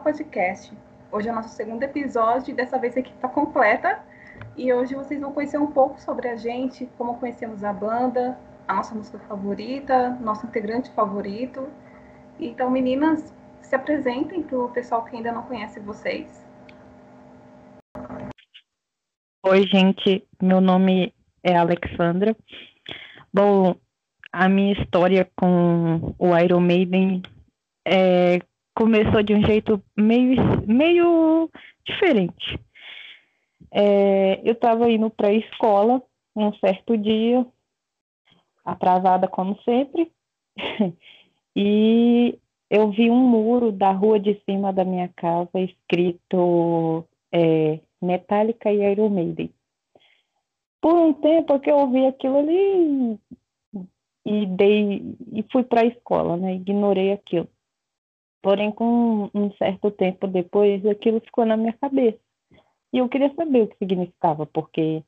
Podcast. Hoje é o nosso segundo episódio e dessa vez a equipe está completa. E hoje vocês vão conhecer um pouco sobre a gente, como conhecemos a banda, a nossa música favorita, nosso integrante favorito. Então, meninas, se apresentem para o pessoal que ainda não conhece vocês. Oi, gente. Meu nome é Alexandra. Bom, a minha história com o Iron Maiden é, começou de um jeito meio, meio diferente. É, eu estava indo para a escola um certo dia, atrasada como sempre, e eu vi um muro da rua de cima da minha casa escrito é, Metallica e Iron Maiden. Por um tempo que eu ouvi aquilo ali e dei e fui para a escola, né? Ignorei aquilo. Porém, com um certo tempo depois, aquilo ficou na minha cabeça. E eu queria saber o que significava, porque,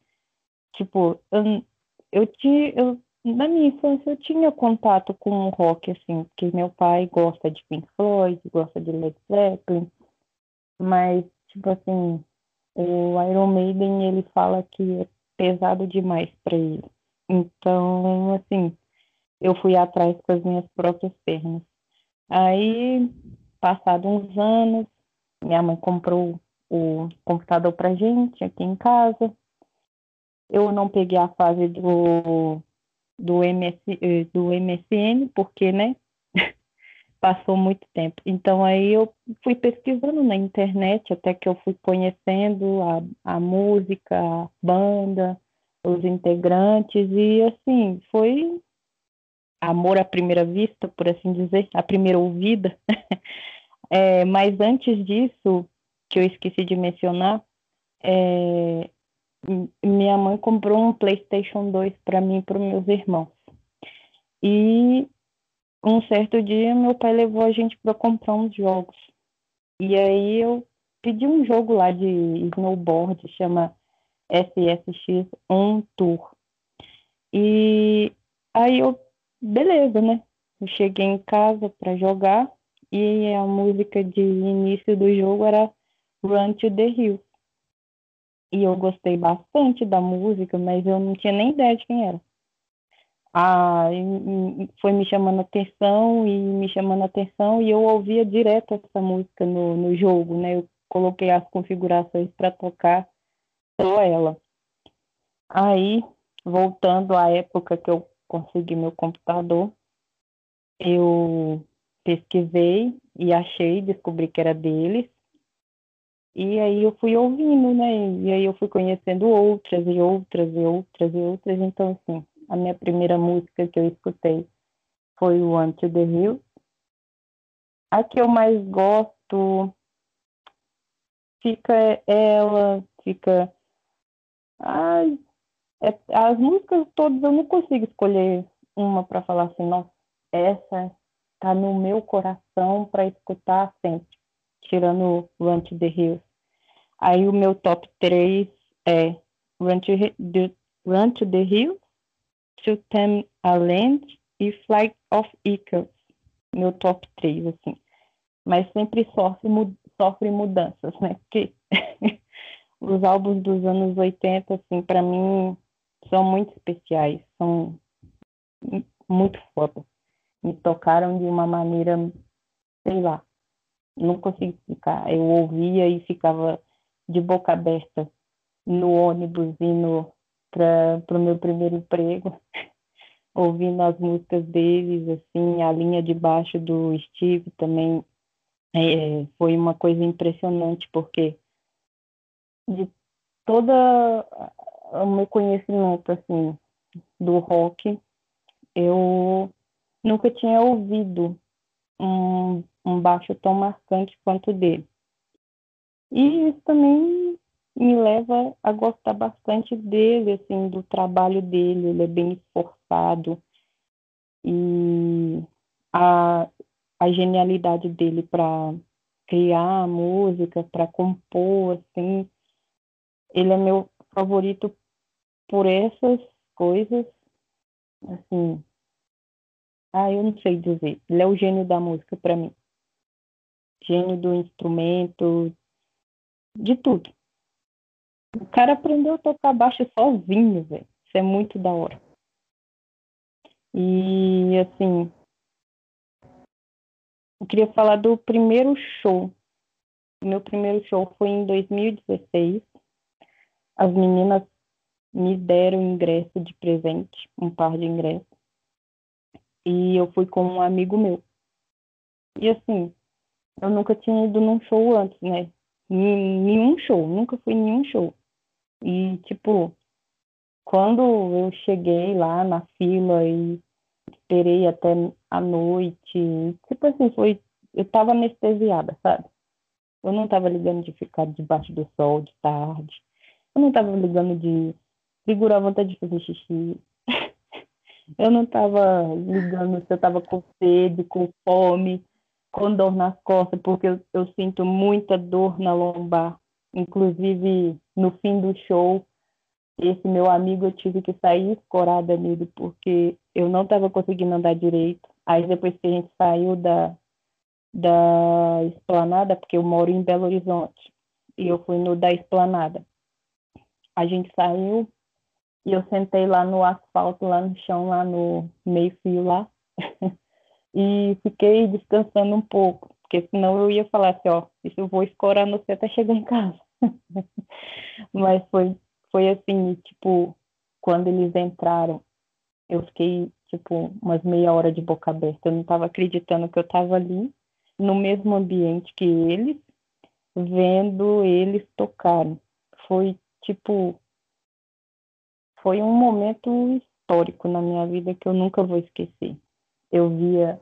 tipo, eu, eu tinha, eu, na minha infância eu tinha contato com o rock, assim, porque meu pai gosta de Pink Floyd, gosta de Led Zeppelin, mas, tipo assim, o Iron Maiden, ele fala que é pesado demais para ele. Então, assim, eu fui atrás com as minhas próprias pernas. Aí, passado uns anos, minha mãe comprou o computador pra gente aqui em casa. Eu não peguei a fase do, do, MS, do MSN, porque, né, passou muito tempo. Então, aí eu fui pesquisando na internet, até que eu fui conhecendo a, a música, a banda, os integrantes, e, assim, foi amor à primeira vista, por assim dizer, à primeira ouvida. é, mas antes disso, que eu esqueci de mencionar, é, minha mãe comprou um PlayStation 2 para mim e para meus irmãos. E um certo dia meu pai levou a gente para comprar uns jogos. E aí eu pedi um jogo lá de snowboard, chama SSX On Tour. E aí eu beleza, né? Eu cheguei em casa para jogar e a música de início do jogo era Run to the Hills. E eu gostei bastante da música, mas eu não tinha nem ideia de quem era. Ah, foi me chamando atenção e me chamando atenção e eu ouvia direto essa música no, no jogo, né? Eu coloquei as configurações para tocar só ela. Aí, voltando à época que eu consegui meu computador, eu pesquisei e achei, descobri que era deles. E aí eu fui ouvindo, né? E aí eu fui conhecendo outras e outras e outras e outras. Então, assim, a minha primeira música que eu escutei foi o to the Hill. A que eu mais gosto fica ela, fica. Ai, é, as músicas todas eu não consigo escolher uma para falar assim, nossa, essa tá no meu coração para escutar sempre, tirando Run to the Hills. Aí o meu top 3 é Run to, the, Run to the Hills, To Them a Land e Flight of Icarus. Meu top 3, assim. Mas sempre sofre, sofre mudanças, né? Porque os álbuns dos anos 80, assim, para mim, são muito especiais, são muito foda. Me tocaram de uma maneira, sei lá, não consigo explicar. Eu ouvia e ficava de boca aberta no ônibus indo para o meu primeiro emprego, ouvindo as músicas deles, assim, a linha de baixo do Steve também é, foi uma coisa impressionante, porque de toda o meu conhecimento assim do rock, eu nunca tinha ouvido um, um baixo tão marcante quanto dele. E isso também me leva a gostar bastante dele, assim, do trabalho dele. Ele é bem esforçado e a, a genialidade dele para criar música, para compor, assim, ele é meu favorito por essas coisas, assim, ah, eu não sei dizer. Ele é o gênio da música para mim. gênio do instrumento, de tudo. O cara aprendeu a tocar baixo sozinho, velho. Isso é muito da hora. E assim, eu queria falar do primeiro show. O meu primeiro show foi em 2016. As meninas me deram ingresso de presente, um par de ingressos. E eu fui com um amigo meu. E assim, eu nunca tinha ido num show antes, né? Nenhum show, nunca fui em nenhum show. E, tipo, quando eu cheguei lá na fila e esperei até a noite, tipo assim, foi. Eu tava anestesiada, sabe? Eu não tava ligando de ficar debaixo do sol de tarde. Eu não tava ligando de segurar a vontade de fazer xixi. eu não tava ligando se eu tava com sede, com fome com dor nas costas, porque eu, eu sinto muita dor na lombar. Inclusive, no fim do show, esse meu amigo, eu tive que sair escorada nele, porque eu não estava conseguindo andar direito. Aí, depois que a gente saiu da, da esplanada, porque eu moro em Belo Horizonte, e eu fui no da esplanada. A gente saiu e eu sentei lá no asfalto, lá no chão, lá no meio-fio lá. e fiquei descansando um pouco, porque senão eu ia falar assim, ó, isso eu vou escorar no você até chegar em casa. Mas foi, foi assim, tipo, quando eles entraram, eu fiquei, tipo, umas meia hora de boca aberta. Eu não estava acreditando que eu estava ali, no mesmo ambiente que eles, vendo eles tocarem. Foi, tipo, foi um momento histórico na minha vida que eu nunca vou esquecer eu via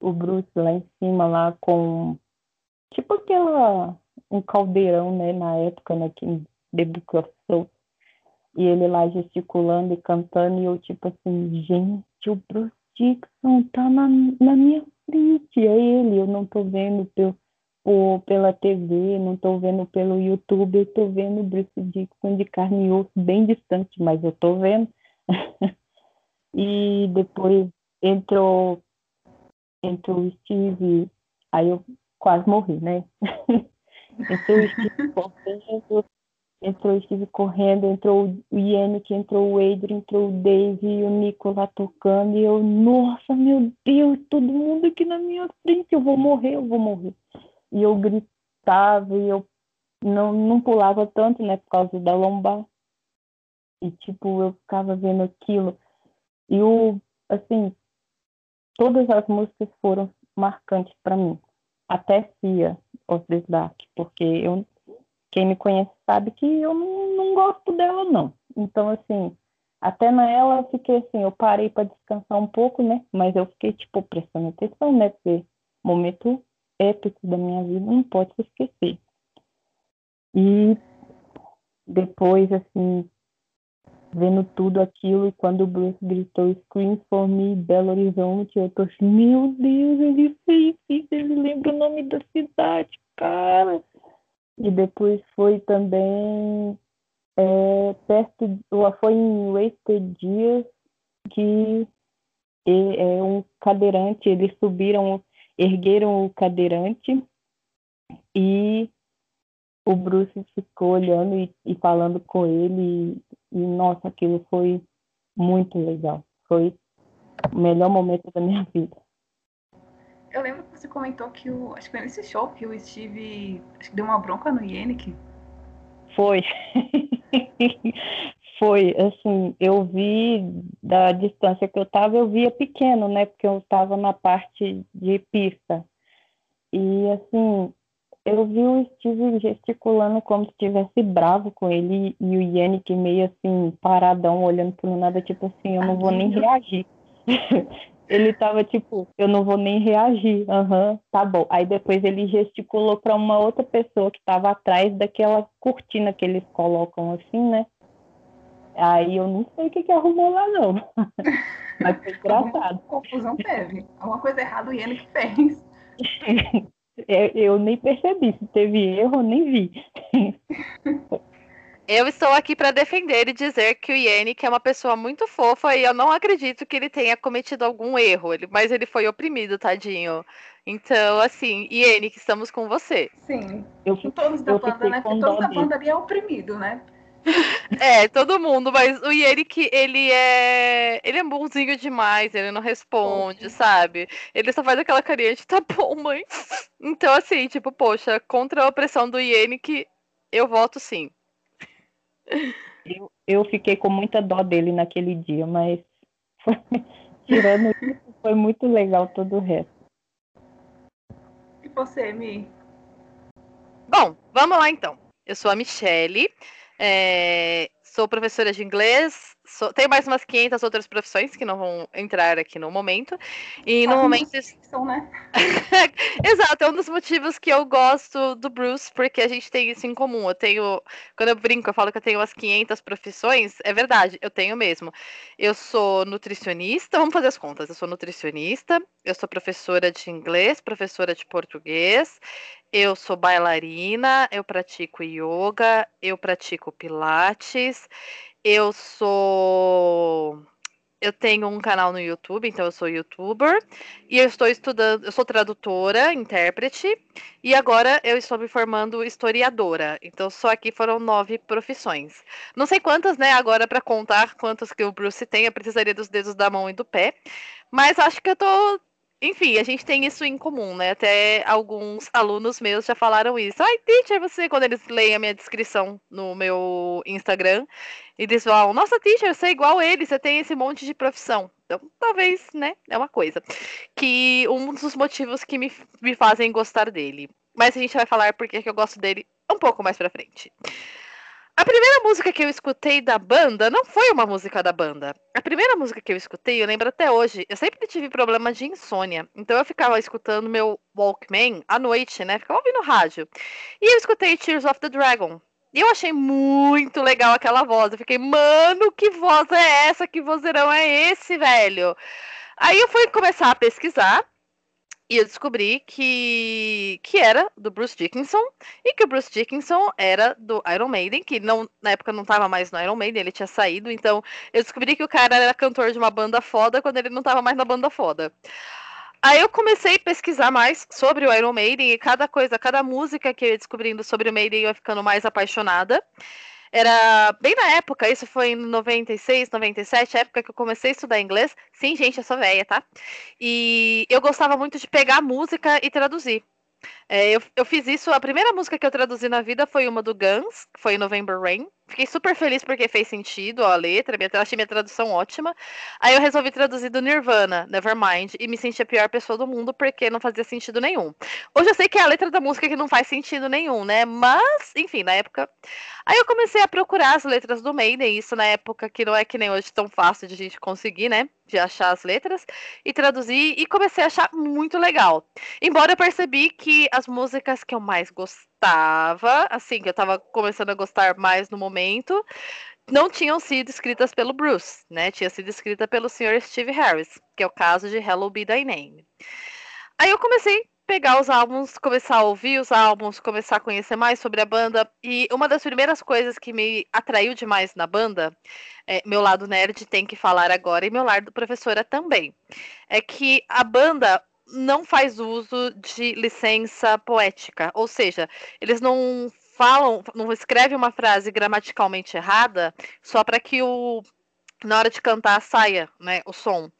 o Bruce lá em cima, lá com tipo aquela um caldeirão, né, na época, né, que Souls. E ele lá gesticulando e cantando, e eu tipo assim, gente, o Bruce Dixon tá na, na minha frente, é ele, eu não tô vendo pelo, por, pela TV, não tô vendo pelo YouTube, eu tô vendo Bruce Dixon de carne e osso bem distante, mas eu tô vendo. e depois entrou, entrou o Steve, aí eu quase morri, né? entrou o Steve correndo, entrou o Steve correndo, entrou o Yannick, entrou o Adrian, entrou o Dave e o Nico lá tocando, e eu, nossa, meu Deus, todo mundo aqui na minha frente, eu vou morrer, eu vou morrer. E eu gritava e eu não, não pulava tanto, né, por causa da lombar. E, tipo, eu ficava vendo aquilo. E o, assim, todas as músicas foram marcantes para mim. Até Cia, of the Dark, porque eu, quem me conhece sabe que eu não, não gosto dela, não. Então, assim, até na ela eu fiquei assim, eu parei para descansar um pouco, né? Mas eu fiquei, tipo, prestando atenção, né? Porque momento épico da minha vida não pode se esquecer. E depois, assim, vendo tudo aquilo e quando o Bruce gritou Scream for Me, Belo Horizonte, eu tô assim, meu Deus, ele fez isso, ele lembra o nome da cidade, cara. E depois foi também é, perto, foi em Wasted Dias que é um cadeirante, eles subiram, ergueram o cadeirante e o Bruce ficou olhando e, e falando com ele e, nossa, aquilo foi muito legal. Foi o melhor momento da minha vida. Eu lembro que você comentou que o. Acho que foi nesse show que o Steve acho que deu uma bronca no Yannick. Foi. foi, assim, eu vi da distância que eu tava, eu via pequeno, né? Porque eu tava na parte de pista. E assim, eu vi o Steve gesticulando como se estivesse bravo com ele e o Yannick meio assim, paradão, olhando pro nada, tipo assim, eu não vou nem reagir. ele tava tipo, eu não vou nem reagir, aham, uhum, tá bom. Aí depois ele gesticulou para uma outra pessoa que tava atrás daquela cortina que eles colocam assim, né? Aí eu não sei o que que arrumou lá, não. Mas foi engraçado. confusão teve. Alguma coisa errada o Yannick fez. É, eu nem percebi. Se teve erro, eu nem vi. Eu estou aqui para defender e dizer que o Yannick é uma pessoa muito fofa e eu não acredito que ele tenha cometido algum erro, ele, mas ele foi oprimido, tadinho. Então, assim, Yannick, estamos com você. Sim, eu, todos da banda, né? Todos da banda ali é oprimido, né? É, todo mundo, mas o Yannick, ele é. Ele é bonzinho demais, ele não responde, Poxa. sabe? Ele só faz aquela carinha de tá bom, mãe. Então, assim, tipo, poxa, contra a opressão do Yannick, eu voto sim. Eu, eu fiquei com muita dó dele naquele dia, mas foi, tirando isso, foi muito legal todo o resto. E você, Mi? Bom, vamos lá então. Eu sou a Michele, é, sou professora de inglês, sou, tenho mais umas 500 outras profissões que não vão entrar aqui no momento. E no momento. São, né? Exato, é um dos motivos que eu gosto do Bruce, porque a gente tem isso em comum. Eu tenho. Quando eu brinco, eu falo que eu tenho umas 500 profissões. É verdade, eu tenho mesmo. Eu sou nutricionista, vamos fazer as contas. Eu sou nutricionista, eu sou professora de inglês, professora de português, eu sou bailarina, eu pratico yoga, eu pratico pilates, eu sou. Eu tenho um canal no YouTube, então eu sou youtuber. E eu estou estudando, eu sou tradutora, intérprete. E agora eu estou me formando historiadora. Então só aqui foram nove profissões. Não sei quantas, né, agora para contar quantas que o Bruce tem, eu precisaria dos dedos da mão e do pé. Mas acho que eu tô enfim, a gente tem isso em comum, né? Até alguns alunos meus já falaram isso. Ai, teacher, você, quando eles leem a minha descrição no meu Instagram, e eles falam, nossa, teacher, você é igual ele, você tem esse monte de profissão. Então, talvez, né? É uma coisa. Que um dos motivos que me, me fazem gostar dele. Mas a gente vai falar porque eu gosto dele um pouco mais pra frente. A primeira música que eu escutei da banda não foi uma música da banda. A primeira música que eu escutei, eu lembro até hoje, eu sempre tive problema de insônia. Então eu ficava escutando meu Walkman à noite, né? Ficava ouvindo rádio. E eu escutei Tears of the Dragon. E eu achei muito legal aquela voz. Eu fiquei, mano, que voz é essa? Que vozeirão é esse, velho? Aí eu fui começar a pesquisar e eu descobri que, que era do Bruce Dickinson e que o Bruce Dickinson era do Iron Maiden, que não, na época não estava mais no Iron Maiden, ele tinha saído. Então eu descobri que o cara era cantor de uma banda foda quando ele não estava mais na banda foda. Aí eu comecei a pesquisar mais sobre o Iron Maiden e cada coisa, cada música que eu ia descobrindo sobre o Maiden eu ia ficando mais apaixonada. Era bem na época, isso foi em 96, 97, época que eu comecei a estudar inglês. Sim, gente, eu sou velha, tá? E eu gostava muito de pegar música e traduzir. É, eu, eu fiz isso, a primeira música que eu traduzi na vida foi uma do Guns, que foi November Rain. Fiquei super feliz porque fez sentido a letra, achei minha tradução ótima. Aí eu resolvi traduzir do Nirvana, Nevermind, e me senti a pior pessoa do mundo porque não fazia sentido nenhum. Hoje eu sei que é a letra da música que não faz sentido nenhum, né? Mas, enfim, na época. Aí eu comecei a procurar as letras do Maiden, isso na época que não é que nem hoje tão fácil de a gente conseguir, né? De achar as letras, e traduzir, e comecei a achar muito legal. Embora eu percebi que as músicas que eu mais gostava, assim, que eu tava começando a gostar mais no momento, não tinham sido escritas pelo Bruce, né? Tinha sido escrita pelo Sr. Steve Harris, que é o caso de Hello Be Thy Name. Aí eu comecei pegar os álbuns, começar a ouvir os álbuns, começar a conhecer mais sobre a banda. E uma das primeiras coisas que me atraiu demais na banda, é, meu lado nerd tem que falar agora, e meu lado professora também, é que a banda não faz uso de licença poética, ou seja, eles não falam, não escrevem uma frase gramaticalmente errada só para que o na hora de cantar saia, né, o som.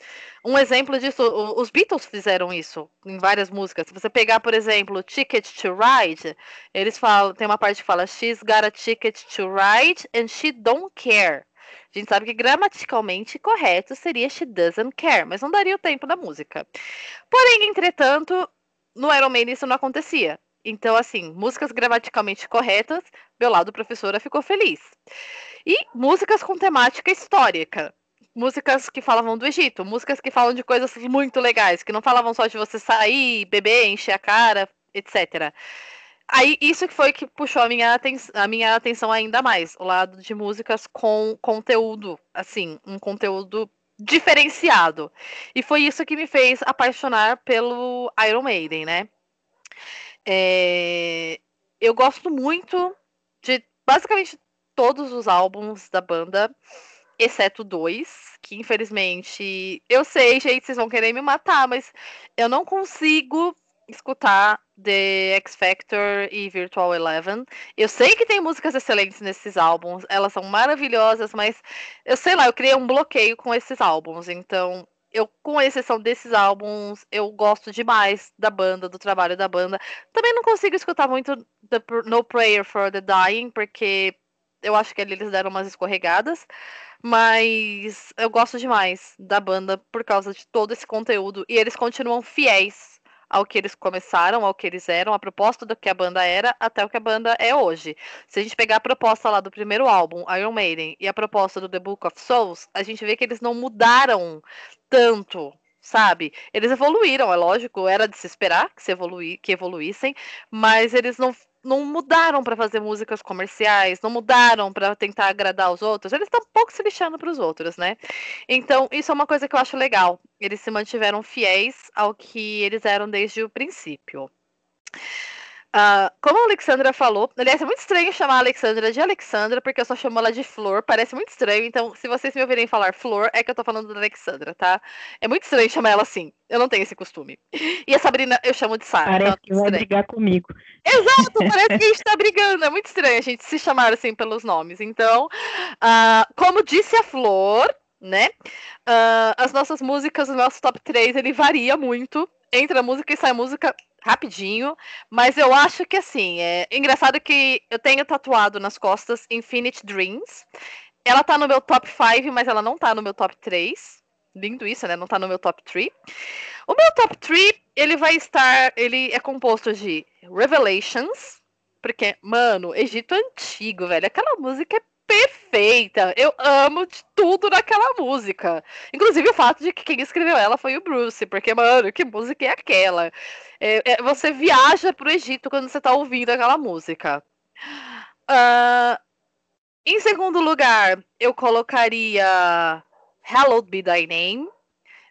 Um exemplo disso, os Beatles fizeram isso em várias músicas. Se você pegar, por exemplo, Ticket to Ride, eles falam, tem uma parte que fala She's got a ticket to ride and she don't care. A gente sabe que gramaticalmente correto seria She Doesn't Care, mas não daria o tempo da música. Porém, entretanto, no Iron Maiden isso não acontecia. Então, assim, músicas gramaticalmente corretas, meu lado professora ficou feliz. E músicas com temática histórica. Músicas que falavam do Egito, músicas que falam de coisas muito legais, que não falavam só de você sair, beber, encher a cara, etc. Aí, isso que foi que puxou a minha, a minha atenção ainda mais, o lado de músicas com conteúdo, assim, um conteúdo diferenciado. E foi isso que me fez apaixonar pelo Iron Maiden, né? É... Eu gosto muito de basicamente todos os álbuns da banda, exceto dois, que infelizmente. Eu sei, gente, vocês vão querer me matar, mas eu não consigo escutar The X Factor e Virtual Eleven. Eu sei que tem músicas excelentes nesses álbuns, elas são maravilhosas, mas eu sei lá, eu criei um bloqueio com esses álbuns, então eu, com exceção desses álbuns, eu gosto demais da banda, do trabalho da banda. Também não consigo escutar muito the, No Prayer for the Dying, porque eu acho que ali eles deram umas escorregadas. Mas eu gosto demais da banda por causa de todo esse conteúdo. E eles continuam fiéis ao que eles começaram, ao que eles eram, a proposta do que a banda era, até o que a banda é hoje. Se a gente pegar a proposta lá do primeiro álbum, Iron Maiden, e a proposta do The Book of Souls, a gente vê que eles não mudaram tanto sabe? Eles evoluíram, é lógico, era de se esperar que, se evolui, que evoluíssem, mas eles não, não mudaram para fazer músicas comerciais, não mudaram para tentar agradar os outros, eles estão pouco se lixando para os outros, né? Então, isso é uma coisa que eu acho legal. Eles se mantiveram fiéis ao que eles eram desde o princípio. Uh, como a Alexandra falou, aliás, é muito estranho chamar a Alexandra de Alexandra, porque eu só chamo ela de Flor, parece muito estranho. Então, se vocês me ouvirem falar Flor, é que eu tô falando da Alexandra, tá? É muito estranho chamar ela assim. Eu não tenho esse costume. E a Sabrina eu chamo de Sara. Parece então, que vai brigar comigo. Exato, parece que a gente tá brigando. É muito estranho a gente se chamar assim pelos nomes. Então, uh, como disse a Flor, né? Uh, as nossas músicas, o nosso top 3, ele varia muito. Entra música e sai música rapidinho, mas eu acho que assim, é engraçado que eu tenho tatuado nas costas Infinite Dreams. Ela tá no meu top 5, mas ela não tá no meu top 3. Lindo isso, né? Não tá no meu top 3. O meu top 3, ele vai estar, ele é composto de Revelations, porque, mano, Egito Antigo, velho, aquela música é perfeita. Eu amo de tudo naquela música. Inclusive o fato de que quem escreveu ela foi o Bruce, porque, mano, que música é aquela? É, é, você viaja pro Egito quando você tá ouvindo aquela música. Uh, em segundo lugar, eu colocaria Hallowed Be Thy Name,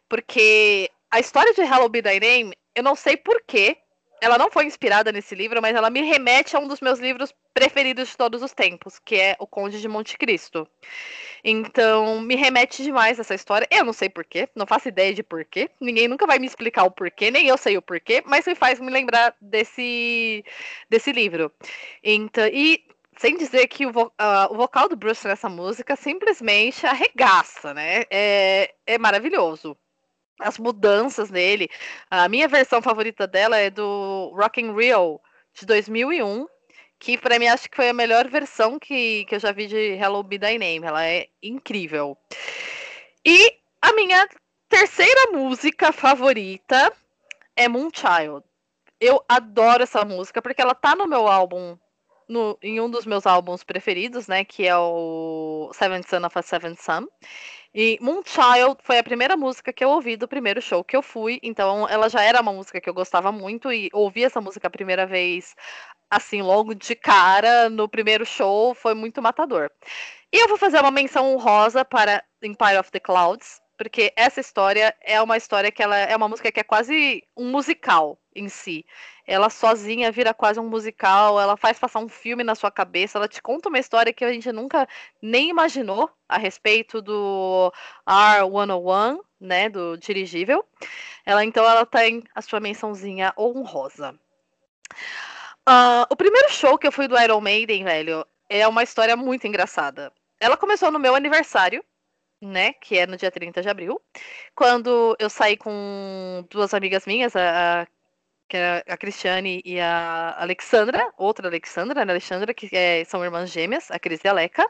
porque a história de Hallowed Be Thy Name, eu não sei porquê, ela não foi inspirada nesse livro, mas ela me remete a um dos meus livros preferidos de todos os tempos, que é O Conde de Monte Cristo. Então, me remete demais essa história. Eu não sei porquê, não faço ideia de porquê. Ninguém nunca vai me explicar o porquê, nem eu sei o porquê, mas me faz me lembrar desse, desse livro. Então, e sem dizer que o, uh, o, vocal do Bruce nessa música simplesmente arregaça, né? É, é maravilhoso as mudanças nele. A minha versão favorita dela é do Rock in Rio de 2001, que para mim acho que foi a melhor versão que, que eu já vi de Hello Be Thy Name. Ela é incrível. E a minha terceira música favorita é Moonchild. Eu adoro essa música porque ela tá no meu álbum no, em um dos meus álbuns preferidos, né, que é o Seventh Son of a Seventh Son. E Moonchild foi a primeira música que eu ouvi do primeiro show que eu fui, então ela já era uma música que eu gostava muito e ouvir essa música a primeira vez, assim, logo de cara, no primeiro show, foi muito matador. E eu vou fazer uma menção honrosa para Empire of the Clouds, porque essa história é uma história que ela é uma música que é quase um musical em si. Ela sozinha vira quase um musical, ela faz passar um filme na sua cabeça, ela te conta uma história que a gente nunca nem imaginou a respeito do R101, né, do dirigível. Ela então ela tem a sua mençãozinha honrosa. Uh, o primeiro show que eu fui do Iron Maiden, velho, é uma história muito engraçada. Ela começou no meu aniversário, né? Que é no dia 30 de abril. Quando eu saí com duas amigas minhas, a, que é a Cristiane e a Alexandra, outra Alexandra, né, Alexandra, que é, são irmãs gêmeas, a Cris e a Leca.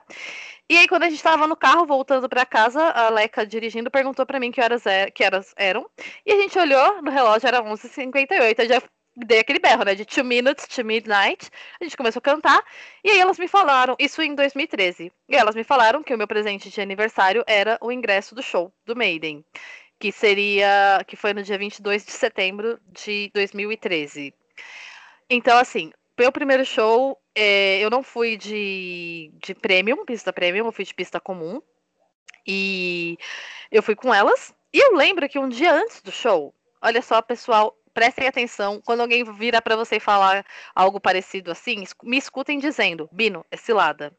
E aí, quando a gente estava no carro voltando para casa, a Leca dirigindo perguntou para mim que horas, é, que horas eram. E a gente olhou no relógio, era 11h58. Eu já dei aquele berro, né? De Two Minutes to Midnight. A gente começou a cantar. E aí elas me falaram, isso em 2013. E elas me falaram que o meu presente de aniversário era o ingresso do show do Maiden. Que seria. Que foi no dia 22 de setembro de 2013. Então, assim, meu primeiro show, é, eu não fui de, de premium, pista premium, eu fui de pista comum. E eu fui com elas. E eu lembro que um dia antes do show, olha só, pessoal, prestem atenção. Quando alguém vira para você falar algo parecido assim, me escutem dizendo: Bino, é cilada.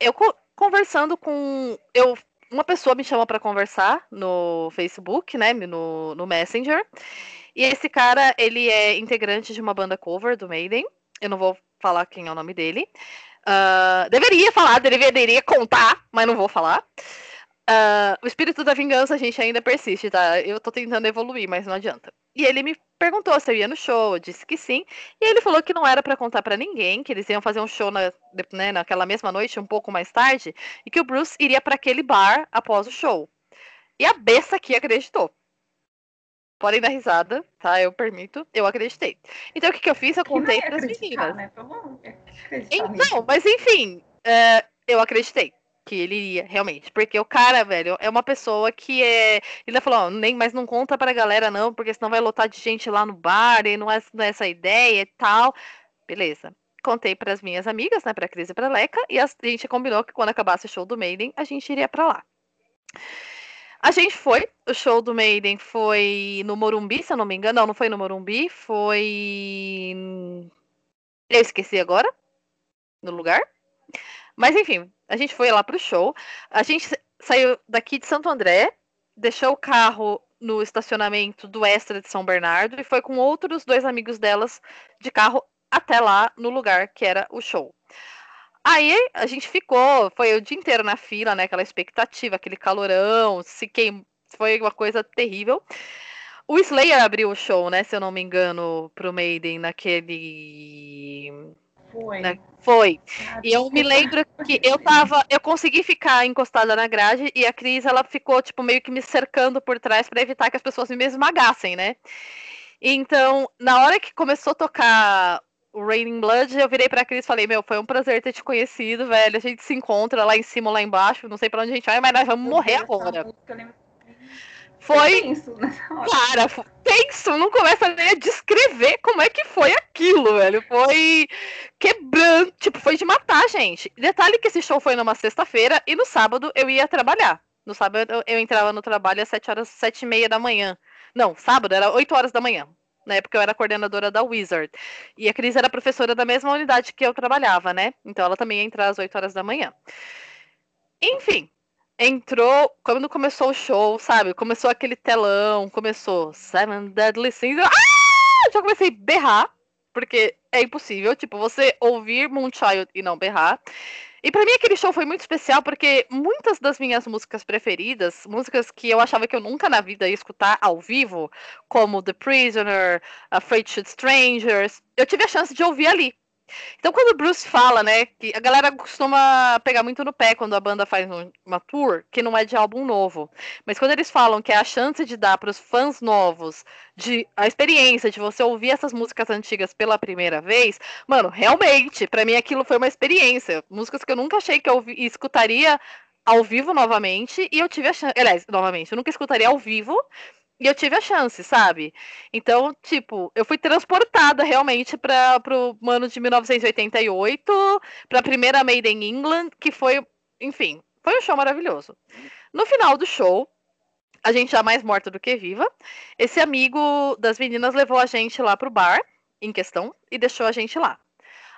eu conversando com. Eu, uma pessoa me chamou para conversar no Facebook, né? No, no Messenger. E esse cara, ele é integrante de uma banda cover do Maiden. Eu não vou falar quem é o nome dele. Uh, deveria falar, deveria contar, mas não vou falar. Uh, o espírito da vingança a gente ainda persiste, tá? Eu tô tentando evoluir, mas não adianta. E ele me perguntou se eu ia no show, eu disse que sim. E ele falou que não era para contar para ninguém, que eles iam fazer um show na, né, naquela mesma noite, um pouco mais tarde, e que o Bruce iria para aquele bar após o show. E a besta aqui acreditou. Podem dar risada, tá? Eu permito. Eu acreditei. Então o que, que eu fiz? Eu contei para as meninas. Né? Então, mas enfim, uh, eu acreditei que ele iria, realmente. Porque o cara, velho, é uma pessoa que é. Ele falou, nem, mas não conta pra galera, não, porque senão vai lotar de gente lá no bar e não é, não é essa ideia e tal. Beleza. Contei para as minhas amigas, né, pra Cris e pra Leca, e a gente combinou que quando acabasse o show do Maiden, a gente iria para lá. A gente foi, o show do Maiden foi no Morumbi, se eu não me engano. Não, não foi no Morumbi, foi. Eu esqueci agora, no lugar. Mas enfim, a gente foi lá pro show. A gente saiu daqui de Santo André, deixou o carro no estacionamento do Extra de São Bernardo e foi com outros dois amigos delas de carro até lá no lugar que era o show. Aí a gente ficou, foi o dia inteiro na fila, né? Aquela expectativa, aquele calorão, se queim... foi uma coisa terrível. O Slayer abriu o show, né? Se eu não me engano, pro Maiden naquele foi. Né? Foi. e eu me lembro que eu tava. Eu consegui ficar encostada na grade e a Cris ela ficou, tipo, meio que me cercando por trás para evitar que as pessoas me esmagassem, né? Então, na hora que começou a tocar o Raining Blood, eu virei pra Cris e falei, meu, foi um prazer ter te conhecido, velho. A gente se encontra lá em cima ou lá embaixo. Não sei pra onde a gente vai, mas nós vamos morrer agora. Música, foi. Tenso Cara, tenso, não começa nem a descrever como é que foi aquilo, velho. Foi quebrando, tipo, foi de matar, gente. Detalhe que esse show foi numa sexta-feira e no sábado eu ia trabalhar. No sábado eu entrava no trabalho às sete horas, sete e meia da manhã. Não, sábado era oito horas da manhã. Na época eu era coordenadora da Wizard. E a Cris era professora da mesma unidade que eu trabalhava, né? Então ela também ia entrar às 8 horas da manhã. Enfim, entrou, quando começou o show, sabe? Começou aquele telão, começou Seven Deadly Sins. Ah! Já comecei a berrar, porque é impossível, tipo, você ouvir Moonchild e não berrar. E para mim aquele show foi muito especial porque muitas das minhas músicas preferidas, músicas que eu achava que eu nunca na vida ia escutar ao vivo, como The Prisoner, Afraid to Strangers, eu tive a chance de ouvir ali. Então, quando o Bruce fala, né, que a galera costuma pegar muito no pé quando a banda faz uma tour, que não é de álbum novo. Mas quando eles falam que é a chance de dar para os fãs novos de a experiência de você ouvir essas músicas antigas pela primeira vez, mano, realmente, para mim aquilo foi uma experiência. Músicas que eu nunca achei que eu escutaria ao vivo novamente, e eu tive a chance. Aliás, novamente, eu nunca escutaria ao vivo. E eu tive a chance, sabe? Então, tipo, eu fui transportada realmente para pro ano de 1988, para a primeira Made in England, que foi, enfim, foi um show maravilhoso. No final do show, a gente já mais morta do que viva, esse amigo das meninas levou a gente lá pro bar em questão e deixou a gente lá.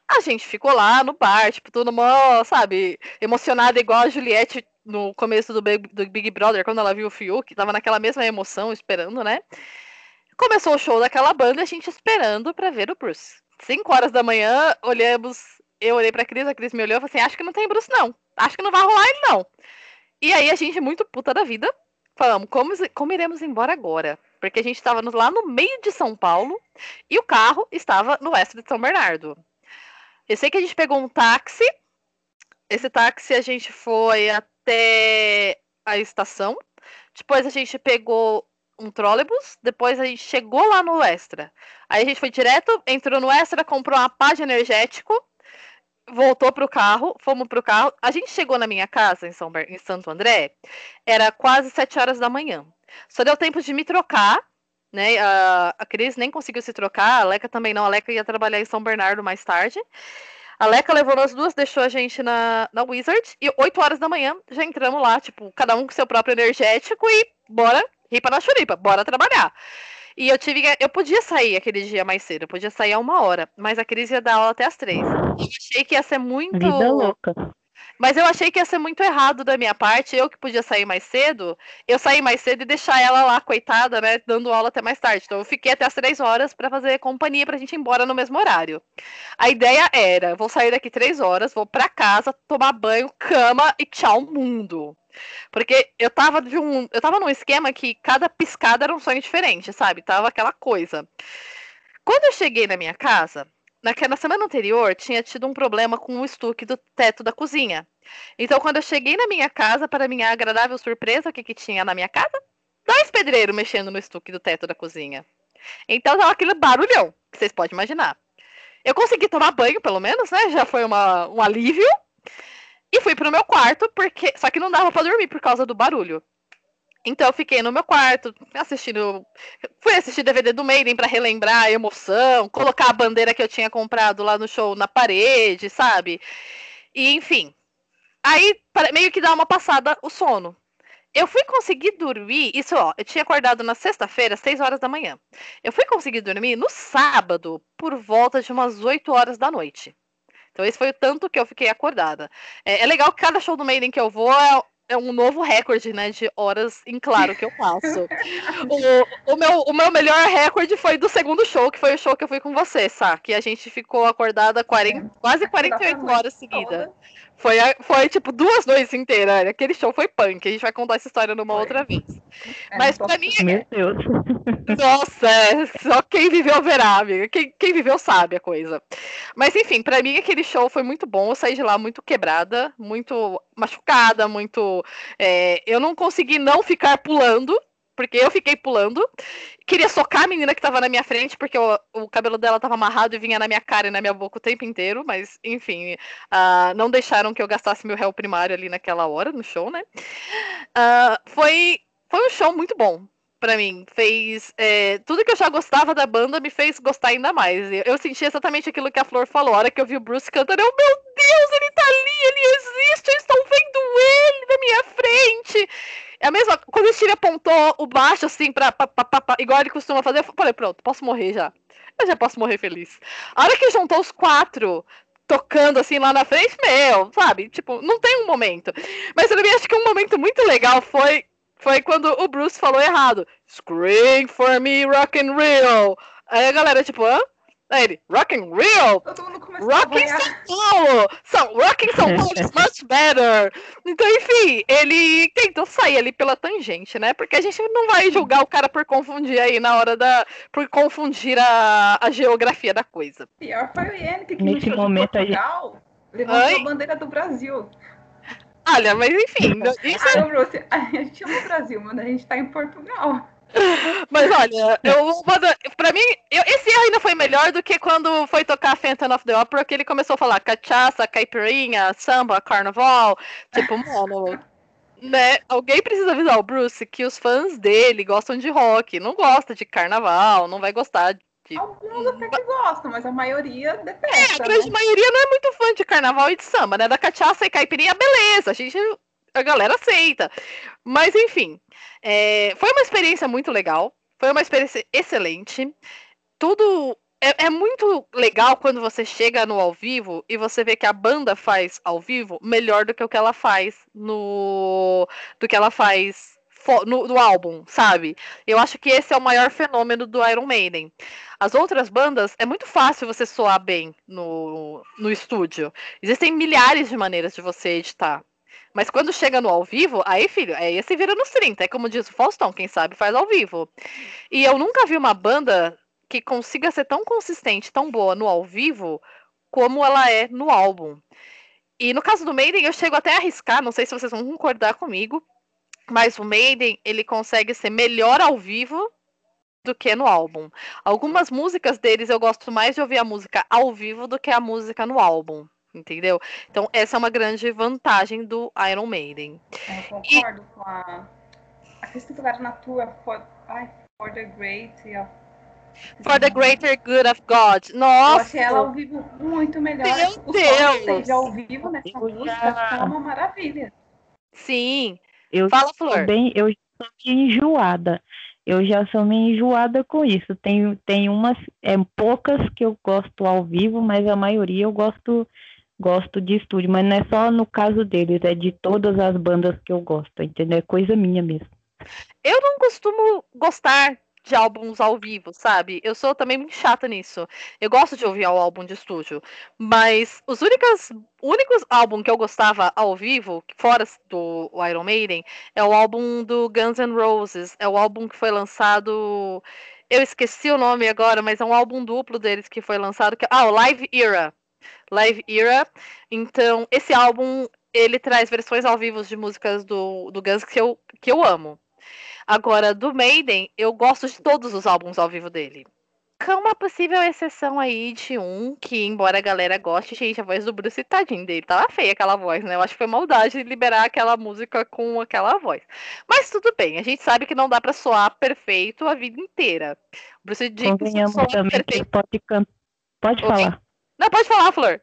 A gente ficou lá no bar, tipo, tudo mó, sabe, emocionada igual a Juliette no começo do Big, do Big Brother, quando ela viu o Fiuk, tava naquela mesma emoção, esperando, né? Começou o show daquela banda, a gente esperando para ver o Bruce. Cinco horas da manhã, olhamos, eu olhei pra Cris, a Cris me olhou e falou assim: acho que não tem Bruce, não. Acho que não vai rolar ele, não. E aí a gente, muito puta da vida, falamos, como, como iremos embora agora? Porque a gente estava lá no meio de São Paulo e o carro estava no oeste de São Bernardo. Eu sei que a gente pegou um táxi. Esse táxi a gente foi até até a estação. Depois a gente pegou um trólebus, depois a gente chegou lá no Extra. Aí a gente foi direto, entrou no Extra, comprou uma pá de energético, voltou pro carro, fomos pro carro. A gente chegou na minha casa em, São Ber... em Santo André, era quase sete horas da manhã. Só deu tempo de me trocar, né? A, a Cris nem conseguiu se trocar, a Leca também não, a Leca ia trabalhar em São Bernardo mais tarde. A Leca levou nós duas, deixou a gente na, na Wizard. E 8 horas da manhã já entramos lá, tipo, cada um com seu próprio energético e bora, ripa na churipa, bora trabalhar. E eu tive eu podia sair aquele dia mais cedo, eu podia sair a uma hora, mas a Cris ia dar aula até as três. Eu achei que ia ser muito. Vida louca. Mas eu achei que ia ser muito errado da minha parte, eu que podia sair mais cedo, eu sair mais cedo e deixar ela lá, coitada, né, dando aula até mais tarde. Então eu fiquei até as três horas para fazer companhia pra gente ir embora no mesmo horário. A ideia era, vou sair daqui três horas, vou para casa, tomar banho, cama e tchau mundo. Porque eu tava de um, eu tava num esquema que cada piscada era um sonho diferente, sabe? Tava aquela coisa. Quando eu cheguei na minha casa, naquela semana anterior tinha tido um problema com o estuque do teto da cozinha. Então, quando eu cheguei na minha casa, para minha agradável surpresa, o que, que tinha na minha casa? Dois pedreiros mexendo no estuque do teto da cozinha. Então, tava aquele barulhão, que vocês podem imaginar. Eu consegui tomar banho, pelo menos, né? Já foi uma, um alívio. E fui pro meu quarto, porque. Só que não dava para dormir por causa do barulho. Então eu fiquei no meu quarto, assistindo. Fui assistir DVD do Maiden para relembrar a emoção, colocar a bandeira que eu tinha comprado lá no show na parede, sabe? E enfim. Aí meio que dá uma passada o sono. Eu fui conseguir dormir, isso ó, eu tinha acordado na sexta-feira, às 6 horas da manhã. Eu fui conseguir dormir no sábado, por volta de umas 8 horas da noite. Então esse foi o tanto que eu fiquei acordada. É, é legal que cada show do Maiden que eu vou é, é um novo recorde, né, de horas em claro que eu passo. o, o, meu, o meu melhor recorde foi do segundo show, que foi o show que eu fui com você, Sá, que a gente ficou acordada 40, é, quase 48 horas seguidas. Foi, foi tipo duas noites inteiras. Aquele show foi punk. A gente vai contar essa história numa foi. outra vez. É, Mas pra mim. Meu Deus. Nossa, é, só quem viveu verá, amiga. Quem, quem viveu sabe a coisa. Mas enfim, pra mim aquele show foi muito bom. Eu saí de lá muito quebrada, muito machucada, muito. É, eu não consegui não ficar pulando porque eu fiquei pulando. Queria socar a menina que tava na minha frente, porque o, o, cabelo dela tava amarrado e vinha na minha cara e na minha boca o tempo inteiro, mas enfim, uh, não deixaram que eu gastasse meu réu primário ali naquela hora, no show, né? Uh, foi, foi um show muito bom para mim. Fez. É, tudo que eu já gostava da banda me fez gostar ainda mais. Eu, eu, senti exatamente aquilo que a Flor falou. A hora que eu vi o Bruce cantando, eu, meu Deus, ele tá ali, ele existe, eles estão vendo ele na minha frente. É a mesma. Quando o Steve apontou o baixo, assim, pra, pra, pra, pra, igual ele costuma fazer, eu falei, pronto, posso morrer já. Eu já posso morrer feliz. A hora que juntou os quatro tocando assim lá na frente, meu, sabe? Tipo, não tem um momento. Mas eu também acho que um momento muito legal foi foi quando o Bruce falou errado. Scream for me, rock and roll. Aí a galera, tipo, hã? Aí ele, rock and roll? Rock em São Paulo! São, rock em São Paulo is much better! Então, enfim, ele tentou sair ali pela tangente, né? Porque a gente não vai julgar o cara por confundir aí na hora da. por confundir a, a geografia da coisa. Pior foi o Ian, que Nesse momento Portugal, aí... levantou a bandeira do Brasil. Olha, mas enfim. Isso. Bruce, a gente ama o Brasil, mas a gente tá em Portugal. Mas olha, eu pra mim, eu, esse erro ainda foi melhor do que quando foi tocar Phantom of the Opera, que ele começou a falar cachaça, caipirinha, samba, carnaval. Tipo, mano, né? Alguém precisa avisar o Bruce que os fãs dele gostam de rock, não gosta de carnaval, não vai gostar de. Alguns até que gostam, mas a maioria detesta. É, a grande né? maioria não é muito fã de carnaval e de samba, né? Da cachaça e caipirinha, beleza. A gente. A galera aceita. Mas enfim. É, foi uma experiência muito legal. Foi uma experiência excelente. Tudo é, é, muito legal quando você chega no ao vivo e você vê que a banda faz ao vivo melhor do que o que ela faz no do que ela faz no, no, álbum, sabe? Eu acho que esse é o maior fenômeno do Iron Maiden. As outras bandas é muito fácil você soar bem no, no estúdio. Existem milhares de maneiras de você editar. Mas quando chega no ao vivo, aí, filho, aí se vira nos 30. É como diz o Faustão, quem sabe faz ao vivo. E eu nunca vi uma banda que consiga ser tão consistente, tão boa no ao vivo, como ela é no álbum. E no caso do Maiden, eu chego até a arriscar, não sei se vocês vão concordar comigo, mas o Maiden, ele consegue ser melhor ao vivo do que no álbum. Algumas músicas deles eu gosto mais de ouvir a música ao vivo do que a música no álbum entendeu? Então, essa é uma grande vantagem do Iron Maiden. Eu concordo e... com a. A questão que na tua for... Ai, for the Great. For the Greater Good of God. Nossa! Eu achei ela ao vivo muito melhor. Meu o Deus! Seja ao vivo nessa eu música, já... é uma maravilha. Sim. Eu Fala, Flor. Bem, eu estou enjoada. Eu já sou meio enjoada com isso. Tem, tem umas, é, poucas que eu gosto ao vivo, mas a maioria eu gosto gosto de estúdio, mas não é só no caso deles, é de todas as bandas que eu gosto, entendeu? É coisa minha mesmo. Eu não costumo gostar de álbuns ao vivo, sabe? Eu sou também muito chata nisso. Eu gosto de ouvir o álbum de estúdio, mas os únicos, únicos álbuns que eu gostava ao vivo, fora do Iron Maiden, é o álbum do Guns N' Roses. É o álbum que foi lançado. Eu esqueci o nome agora, mas é um álbum duplo deles que foi lançado. Que... Ah, o Live Era. Live Era. Então, esse álbum ele traz versões ao vivo de músicas do, do Guns que eu, que eu amo. Agora, do Maiden, eu gosto de todos os álbuns ao vivo dele. Com uma possível exceção aí de um, que embora a galera goste, gente, a voz do Bruce tadinho dele, tava feia aquela voz, né? Eu acho que foi maldade liberar aquela música com aquela voz. Mas tudo bem, a gente sabe que não dá para soar perfeito a vida inteira. O Bruce Dickinson soa também perfeito. pode cantar. Pode falar. Não, pode falar, Flor.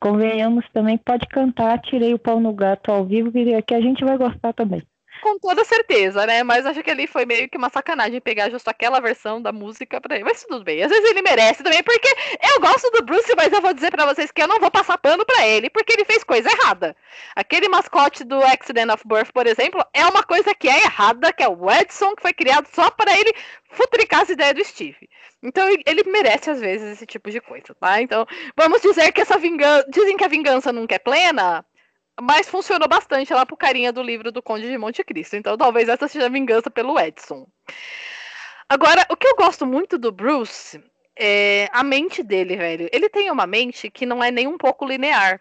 Convenhamos também, pode cantar, tirei o pau no gato ao vivo, que a gente vai gostar também com toda certeza, né? Mas acho que ali foi meio que uma sacanagem pegar justo aquela versão da música pra ele. Mas tudo bem. Às vezes ele merece também, porque eu gosto do Bruce, mas eu vou dizer para vocês que eu não vou passar pano para ele, porque ele fez coisa errada. Aquele mascote do Accident of Birth, por exemplo, é uma coisa que é errada, que é o Edson, que foi criado só para ele futricar as ideias do Steve. Então ele merece, às vezes, esse tipo de coisa, tá? Então, vamos dizer que essa vingança. Dizem que a vingança nunca é plena. Mas funcionou bastante lá pro carinha do livro do Conde de Monte Cristo. Então talvez essa seja a vingança pelo Edson. Agora, o que eu gosto muito do Bruce é a mente dele, velho. Ele tem uma mente que não é nem um pouco linear.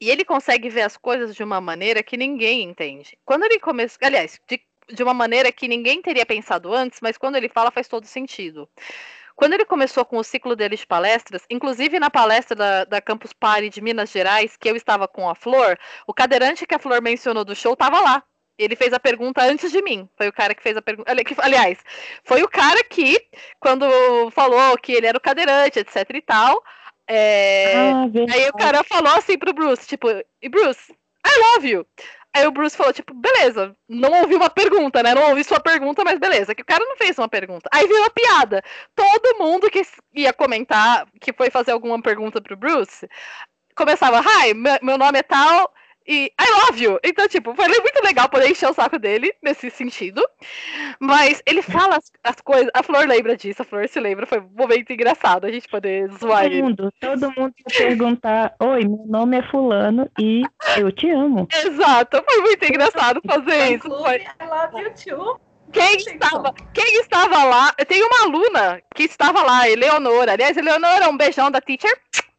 E ele consegue ver as coisas de uma maneira que ninguém entende. Quando ele começa. Aliás, de, de uma maneira que ninguém teria pensado antes, mas quando ele fala faz todo sentido. Quando ele começou com o ciclo dele de palestras, inclusive na palestra da, da Campus Party de Minas Gerais, que eu estava com a Flor, o cadeirante que a Flor mencionou do show estava lá. Ele fez a pergunta antes de mim. Foi o cara que fez a pergunta. Aliás, foi o cara que, quando falou que ele era o cadeirante, etc e tal. É... Ah, aí o cara falou assim pro Bruce, tipo, e Bruce, I love you. Aí o Bruce falou, tipo, beleza, não ouvi uma pergunta, né? Não ouvi sua pergunta, mas beleza. Que o cara não fez uma pergunta. Aí veio a piada. Todo mundo que ia comentar, que foi fazer alguma pergunta pro Bruce, começava, hi, meu nome é tal, e I love you. Então, tipo, foi muito legal poder encher o saco dele nesse sentido. Mas ele fala as, as coisas. A Flor lembra disso, a Flor se lembra. Foi um momento engraçado a gente poder zoar todo mundo, ele. Todo mundo perguntar: Oi, meu nome é Fulano e eu te amo. Exato, foi muito engraçado fazer isso. Foi... I love you too. Quem estava, quem estava lá? Tem uma aluna que estava lá, Eleonora. Aliás, Eleonora, um beijão da teacher.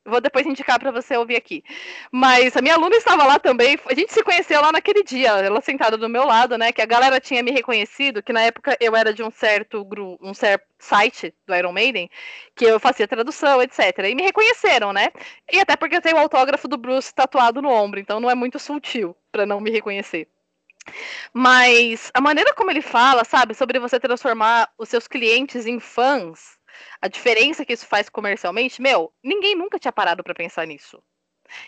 Vou depois indicar para você ouvir aqui. Mas a minha aluna estava lá também. A gente se conheceu lá naquele dia, ela sentada do meu lado, né? Que a galera tinha me reconhecido, que na época eu era de um certo grupo, um certo site do Iron Maiden, que eu fazia tradução, etc. E me reconheceram, né? E até porque eu tenho o autógrafo do Bruce tatuado no ombro, então não é muito sutil para não me reconhecer. Mas a maneira como ele fala, sabe, sobre você transformar os seus clientes em fãs a diferença que isso faz comercialmente, meu, ninguém nunca tinha parado para pensar nisso.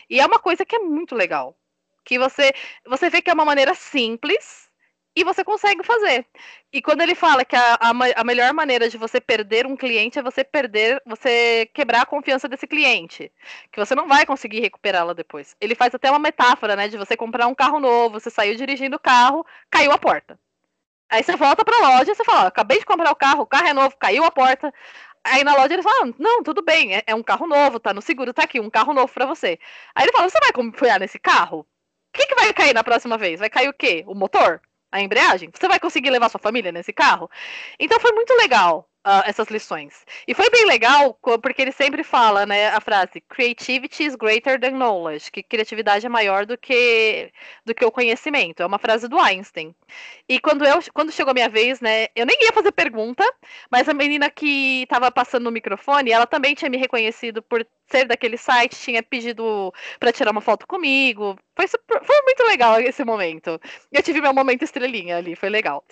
E é uma coisa que é muito legal. Que você, você vê que é uma maneira simples e você consegue fazer. E quando ele fala que a, a, a, melhor maneira de você perder um cliente é você perder, você quebrar a confiança desse cliente. Que você não vai conseguir recuperá-la depois. Ele faz até uma metáfora, né? De você comprar um carro novo, você saiu dirigindo o carro, caiu a porta. Aí você volta pra loja e você fala, acabei de comprar o carro, o carro é novo, caiu a porta. Aí na loja eles falam, não, tudo bem, é, é, um carro novo, tá no seguro, tá aqui, um carro novo para você. Aí ele fala, você vai confiar nesse carro? O que, que vai cair na próxima vez? Vai cair o quê? O motor? A embreagem? Você vai conseguir levar sua família nesse carro? Então foi muito legal uh, essas lições. E foi bem legal, porque ele sempre fala, né, a frase creativity is greater than knowledge, que criatividade é maior do que do que o conhecimento. É uma frase do Einstein. E quando eu quando chegou a minha vez, né, eu nem ia fazer pergunta, mas a menina que estava passando no microfone, ela também tinha me reconhecido por ser daquele site, tinha pedido para tirar uma foto comigo. Foi, super, foi muito legal esse momento. Eu tive meu momento estrelinha ali, foi legal.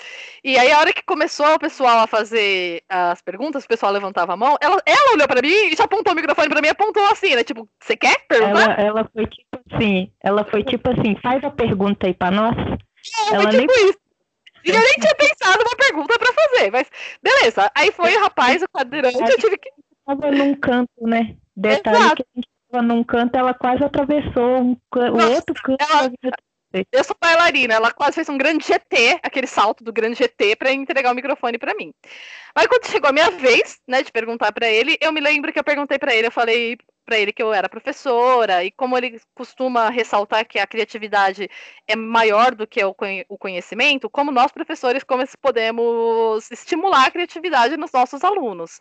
E aí, a hora que começou o pessoal a fazer as perguntas, o pessoal levantava a mão, ela, ela olhou para mim e já apontou o microfone para mim apontou assim, né? Tipo, você quer perguntar? Ela, ela foi tipo assim, ela foi tipo assim, faz a pergunta aí para nós. É, ela tipo nem... isso. E eu nem tinha pensado uma pergunta para fazer, mas beleza. Aí foi o rapaz, o cadeirante, eu tive que. Tava num canto, né? Detalhe Exato. que a gente num canto, ela quase atravessou um, o outro canto. Ela, eu sou bailarina, ela quase fez um grande GT, aquele salto do grande GT, para entregar o microfone para mim. Aí quando chegou a minha vez, né, de perguntar para ele, eu me lembro que eu perguntei para ele, eu falei para ele que eu era professora e como ele costuma ressaltar que a criatividade é maior do que o conhecimento, como nós professores como podemos estimular a criatividade nos nossos alunos.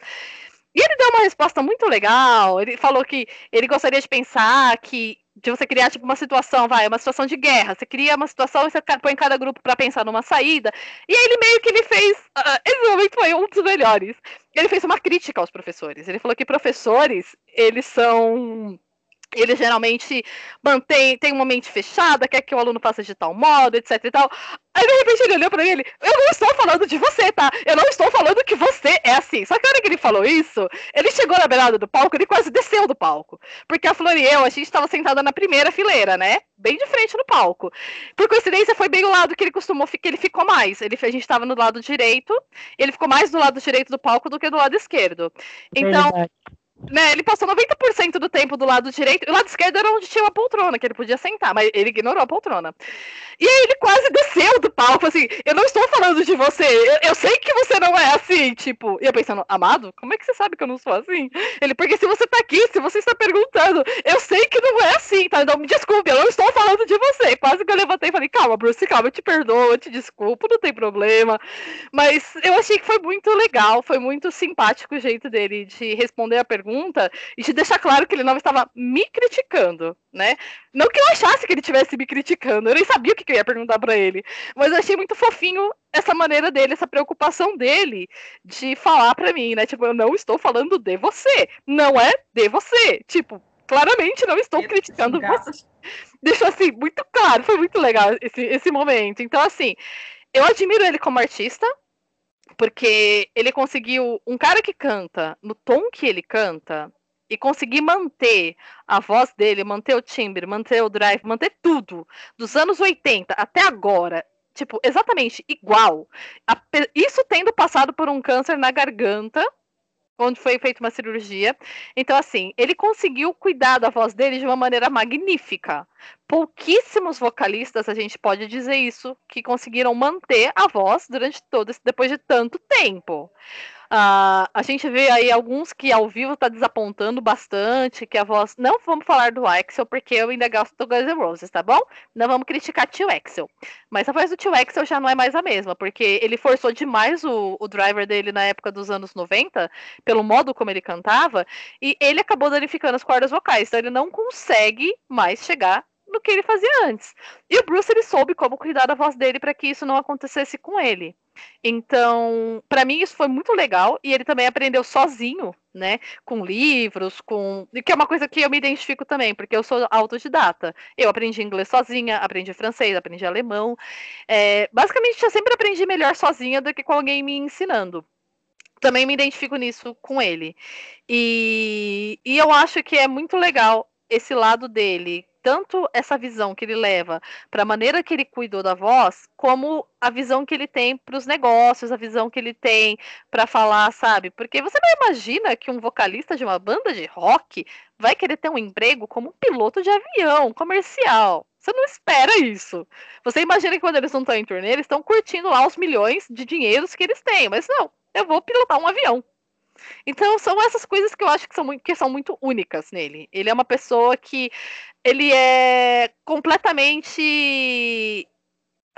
E ele deu uma resposta muito legal. Ele falou que ele gostaria de pensar que de você criar tipo uma situação, vai, uma situação de guerra. Você cria uma situação e você põe cada grupo para pensar numa saída. E aí ele meio que ele fez, uh, esse momento foi um dos melhores. Ele fez uma crítica aos professores. Ele falou que professores, eles são ele geralmente mantém, tem uma mente fechada, quer que o aluno faça de tal modo, etc e tal. Aí, de repente, ele olhou pra ele, eu não estou falando de você, tá? Eu não estou falando que você é assim. Só que a hora que ele falou isso, ele chegou na beirada do palco, ele quase desceu do palco. Porque a Flor e eu, a gente estava sentada na primeira fileira, né? Bem de frente no palco. Por coincidência, foi bem o lado que ele costumou, que ele ficou mais. Ele, a gente estava no lado direito, ele ficou mais do lado direito do palco do que do lado esquerdo. Então... Verdade né, ele passou 90% do tempo do lado direito, e o lado esquerdo era onde tinha uma poltrona, que ele podia sentar, mas ele ignorou a poltrona. E aí ele quase desceu do palco, assim, eu não estou falando de você, eu, eu sei que você não é assim, tipo, e eu pensando, amado, como é que você sabe que eu não sou assim? Ele, porque se você tá aqui, se você está perguntando, eu sei que não é tá? Então me desculpe, eu não estou falando de você. Quase que eu levantei e falei, calma, Bruce, calma, eu te perdoo, eu te desculpo, não tem problema. Mas eu achei que foi muito legal, foi muito simpático o jeito dele de responder a pergunta e te deixar claro que ele não estava me criticando, né? Não que eu achasse que ele estivesse me criticando, eu nem sabia o que eu ia perguntar para ele, mas eu achei muito fofinho essa maneira dele, essa preocupação dele de falar para mim, né? Tipo, eu não estou falando de você, não é de você. Tipo, claramente não estou criticando você. Deixou assim muito claro, foi muito legal esse, esse momento. Então, assim, eu admiro ele como artista, porque ele conseguiu. Um cara que canta no tom que ele canta e conseguir manter a voz dele, manter o timbre, manter o drive, manter tudo, dos anos 80 até agora, tipo, exatamente igual. Isso tendo passado por um câncer na garganta onde foi feita uma cirurgia. Então, assim, ele conseguiu cuidar da voz dele de uma maneira magnífica. Pouquíssimos vocalistas, a gente pode dizer isso, que conseguiram manter a voz durante todo esse, depois de tanto tempo. Uh, a gente vê aí alguns que ao vivo tá desapontando bastante, que a voz. Não vamos falar do Axel, porque eu ainda gosto do Guns N' Roses, tá bom? Não vamos criticar tio Axel. Mas a voz do tio Axel já não é mais a mesma, porque ele forçou demais o, o driver dele na época dos anos 90, pelo modo como ele cantava, e ele acabou danificando as cordas vocais. Então ele não consegue mais chegar no que ele fazia antes. E o Bruce ele soube como cuidar da voz dele para que isso não acontecesse com ele. Então, para mim isso foi muito legal e ele também aprendeu sozinho, né, com livros, com que é uma coisa que eu me identifico também, porque eu sou autodidata. Eu aprendi inglês sozinha, aprendi francês, aprendi alemão. É, basicamente, eu sempre aprendi melhor sozinha do que com alguém me ensinando também me identifico nisso com ele. E, e eu acho que é muito legal esse lado dele tanto essa visão que ele leva para a maneira que ele cuidou da voz, como a visão que ele tem para os negócios, a visão que ele tem para falar, sabe? Porque você não imagina que um vocalista de uma banda de rock vai querer ter um emprego como um piloto de avião comercial. Você não espera isso. Você imagina que quando eles não estão em turnê, eles estão curtindo lá os milhões de dinheiros que eles têm. Mas não, eu vou pilotar um avião. Então são essas coisas que eu acho que são muito, que são muito únicas nele. Ele é uma pessoa que ele é completamente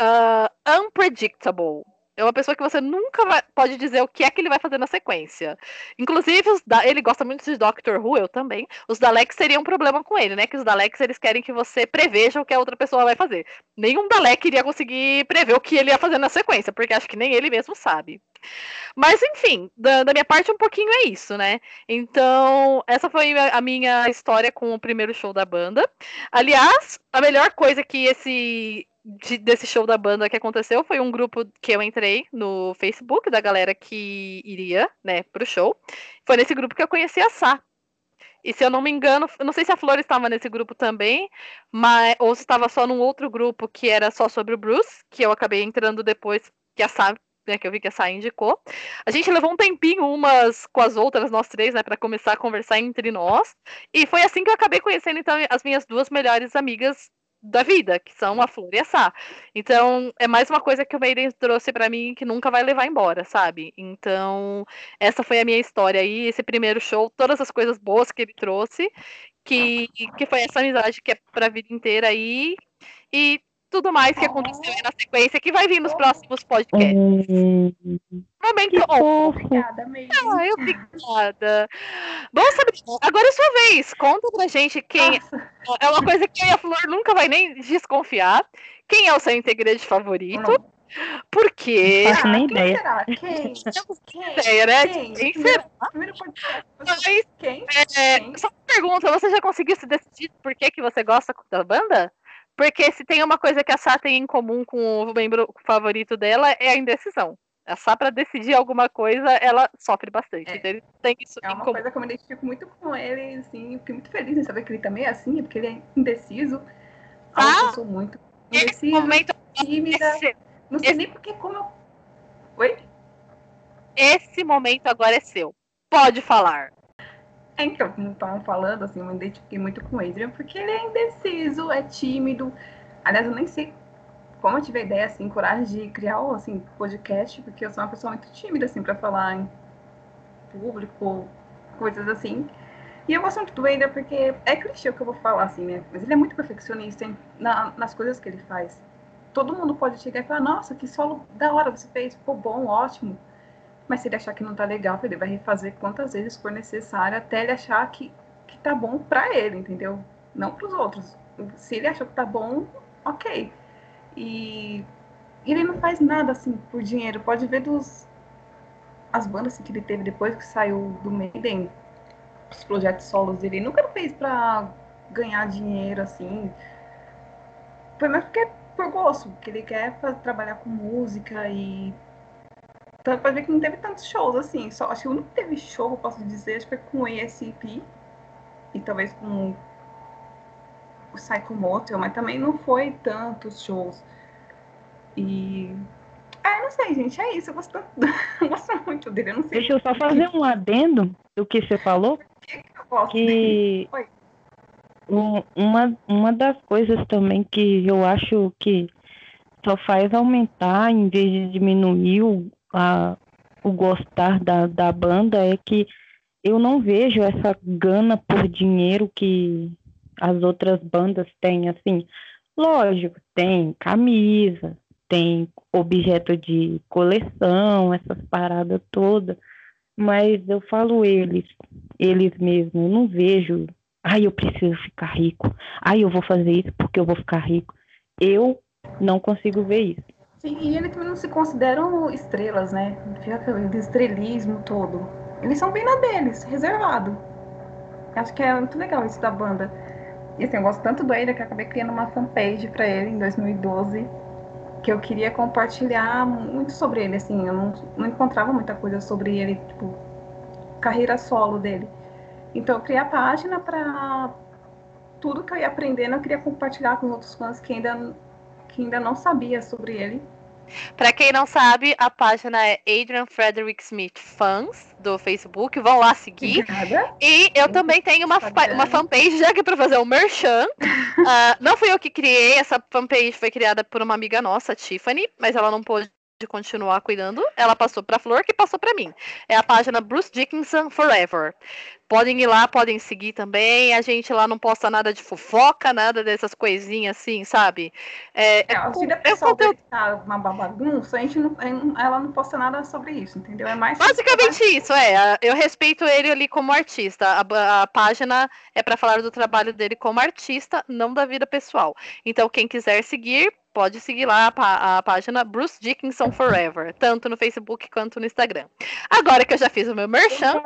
uh, unpredictable. É uma pessoa que você nunca vai, pode dizer o que é que ele vai fazer na sequência. Inclusive, da, ele gosta muito de Doctor Who, eu também. Os Daleks seriam um problema com ele, né? Que os Daleks eles querem que você preveja o que a outra pessoa vai fazer. Nenhum Dalek iria conseguir prever o que ele ia fazer na sequência, porque acho que nem ele mesmo sabe. Mas, enfim, da, da minha parte, um pouquinho é isso, né? Então, essa foi a minha história com o primeiro show da banda. Aliás, a melhor coisa que esse de, desse show da banda que aconteceu foi um grupo que eu entrei no Facebook da galera que iria, né, pro show. Foi nesse grupo que eu conheci a Sá. E se eu não me engano, não sei se a Flor estava nesse grupo também, mas ou se estava só num outro grupo que era só sobre o Bruce, que eu acabei entrando depois que a Sá né, que eu vi que a Sai indicou. A gente levou um tempinho umas com as outras, nós três, né, para começar a conversar entre nós. E foi assim que eu acabei conhecendo, então, as minhas duas melhores amigas da vida, que são a Flor e a Sá. Então, é mais uma coisa que o Maiden trouxe para mim que nunca vai levar embora, sabe? Então, essa foi a minha história aí, esse primeiro show, todas as coisas boas que ele trouxe, que, que foi essa amizade que é pra vida inteira aí. E tudo mais que aconteceu na sequência que vai vir nos próximos podcasts. Hum, Momento que on. fofo. Obrigada, mesmo. Ah, obrigada. Bom, Sabrina, agora é sua vez. Conta pra gente quem. Nossa, É uma coisa que eu a Flor nunca vai nem desconfiar. Quem é o seu integrante favorito? não. Por quê? Não faço nem Ah, quem ideia. será? Quem? Quem? ideia, né? Quem? Quem Primeiro- será? Primeiro podcast. Mas, Quem? é, Quem? só uma pergunta, você já conseguiu se decidir por que, que você gosta da banda? Porque se tem uma coisa que a Sá tem em comum com o membro favorito dela, é a indecisão. A Sá, pra decidir alguma coisa, ela sofre bastante. É. Então ele tem isso É em uma comum. coisa que eu me identifico muito com ele, assim, fiquei muito feliz em saber que ele também é assim, porque ele é indeciso. Ah! Eu sou muito Esse indeciso, momento tímida. é seu. Não sei esse- nem porque como eu. Oi? Esse momento agora é seu. Pode falar. É, então, como estavam falando, assim, eu me identifiquei muito com o Adrian, porque ele é indeciso, é tímido. Aliás, eu nem sei como eu tive a ideia, assim, coragem de criar o assim, podcast, porque eu sou uma pessoa muito tímida, assim, pra falar em público, coisas assim. E eu gosto muito do Adrian porque é clichê o que eu vou falar, assim, né? Mas ele é muito perfeccionista em- na- nas coisas que ele faz. Todo mundo pode chegar e falar, nossa, que solo da hora você fez, ficou bom, ótimo. Mas se ele achar que não tá legal, ele vai refazer quantas vezes for necessário até ele achar que, que tá bom pra ele, entendeu? Não pros outros. Se ele achou que tá bom, ok. E ele não faz nada assim por dinheiro. Pode ver dos as bandas assim, que ele teve depois que saiu do Maiden, os projetos solos dele. Ele nunca fez pra ganhar dinheiro assim. Foi mais porque é por gosto, que ele quer fa- trabalhar com música e então, pode ver que não teve tantos shows assim. Só, acho que o único que teve show, eu posso dizer, acho que foi com o ESP e talvez com o Psycho Motel, mas também não foi tantos shows. E. Ah, eu não sei, gente, é isso. Eu gosto, tanto- eu gosto muito dele. Eu não sei Deixa eu só fazer um adendo do que você falou, o que eu gosto que um- uma, uma das coisas também que eu acho que só faz aumentar em vez de diminuir o, a, o gostar da, da banda é que eu não vejo essa gana por dinheiro que as outras bandas têm, assim. Lógico, tem camisa, tem objeto de coleção, essas paradas todas, mas eu falo eles, eles mesmos, eu não vejo, ai, eu preciso ficar rico, ai, eu vou fazer isso porque eu vou ficar rico. Eu não consigo ver isso. Sim, e eles também não se consideram estrelas, né? Fica aquele estrelismo todo. Eles são bem na deles, reservado. Acho que é muito legal isso da banda. E assim, eu gosto tanto do ele que acabei criando uma fanpage pra ele em 2012. Que eu queria compartilhar muito sobre ele, assim. Eu não, não encontrava muita coisa sobre ele, tipo, carreira solo dele. Então eu criei a página pra tudo que eu ia aprendendo, eu queria compartilhar com outros fãs que ainda, que ainda não sabia sobre ele. Pra quem não sabe, a página é Adrian Frederick Smith Fans do Facebook. Vão lá seguir. Obrigada. E eu também tenho uma, uma fanpage, já que é pra fazer um merchan. Ah, não fui eu que criei, essa fanpage foi criada por uma amiga nossa, Tiffany, mas ela não pôde continuar cuidando. Ela passou pra Flor, que passou pra mim. É a página Bruce Dickinson Forever. Podem ir lá, podem seguir também. A gente lá não posta nada de fofoca, nada dessas coisinhas assim, sabe? É, É, a vida é pessoal conteúdo- tá uma bagunça, a gente não, ela não posta nada sobre isso, entendeu? É mais Basicamente isso, é. Eu respeito ele ali como artista. A, a página é para falar do trabalho dele como artista, não da vida pessoal. Então, quem quiser seguir, pode seguir lá a, pá- a página Bruce Dickinson Forever, tanto no Facebook quanto no Instagram. Agora que eu já fiz o meu merchan.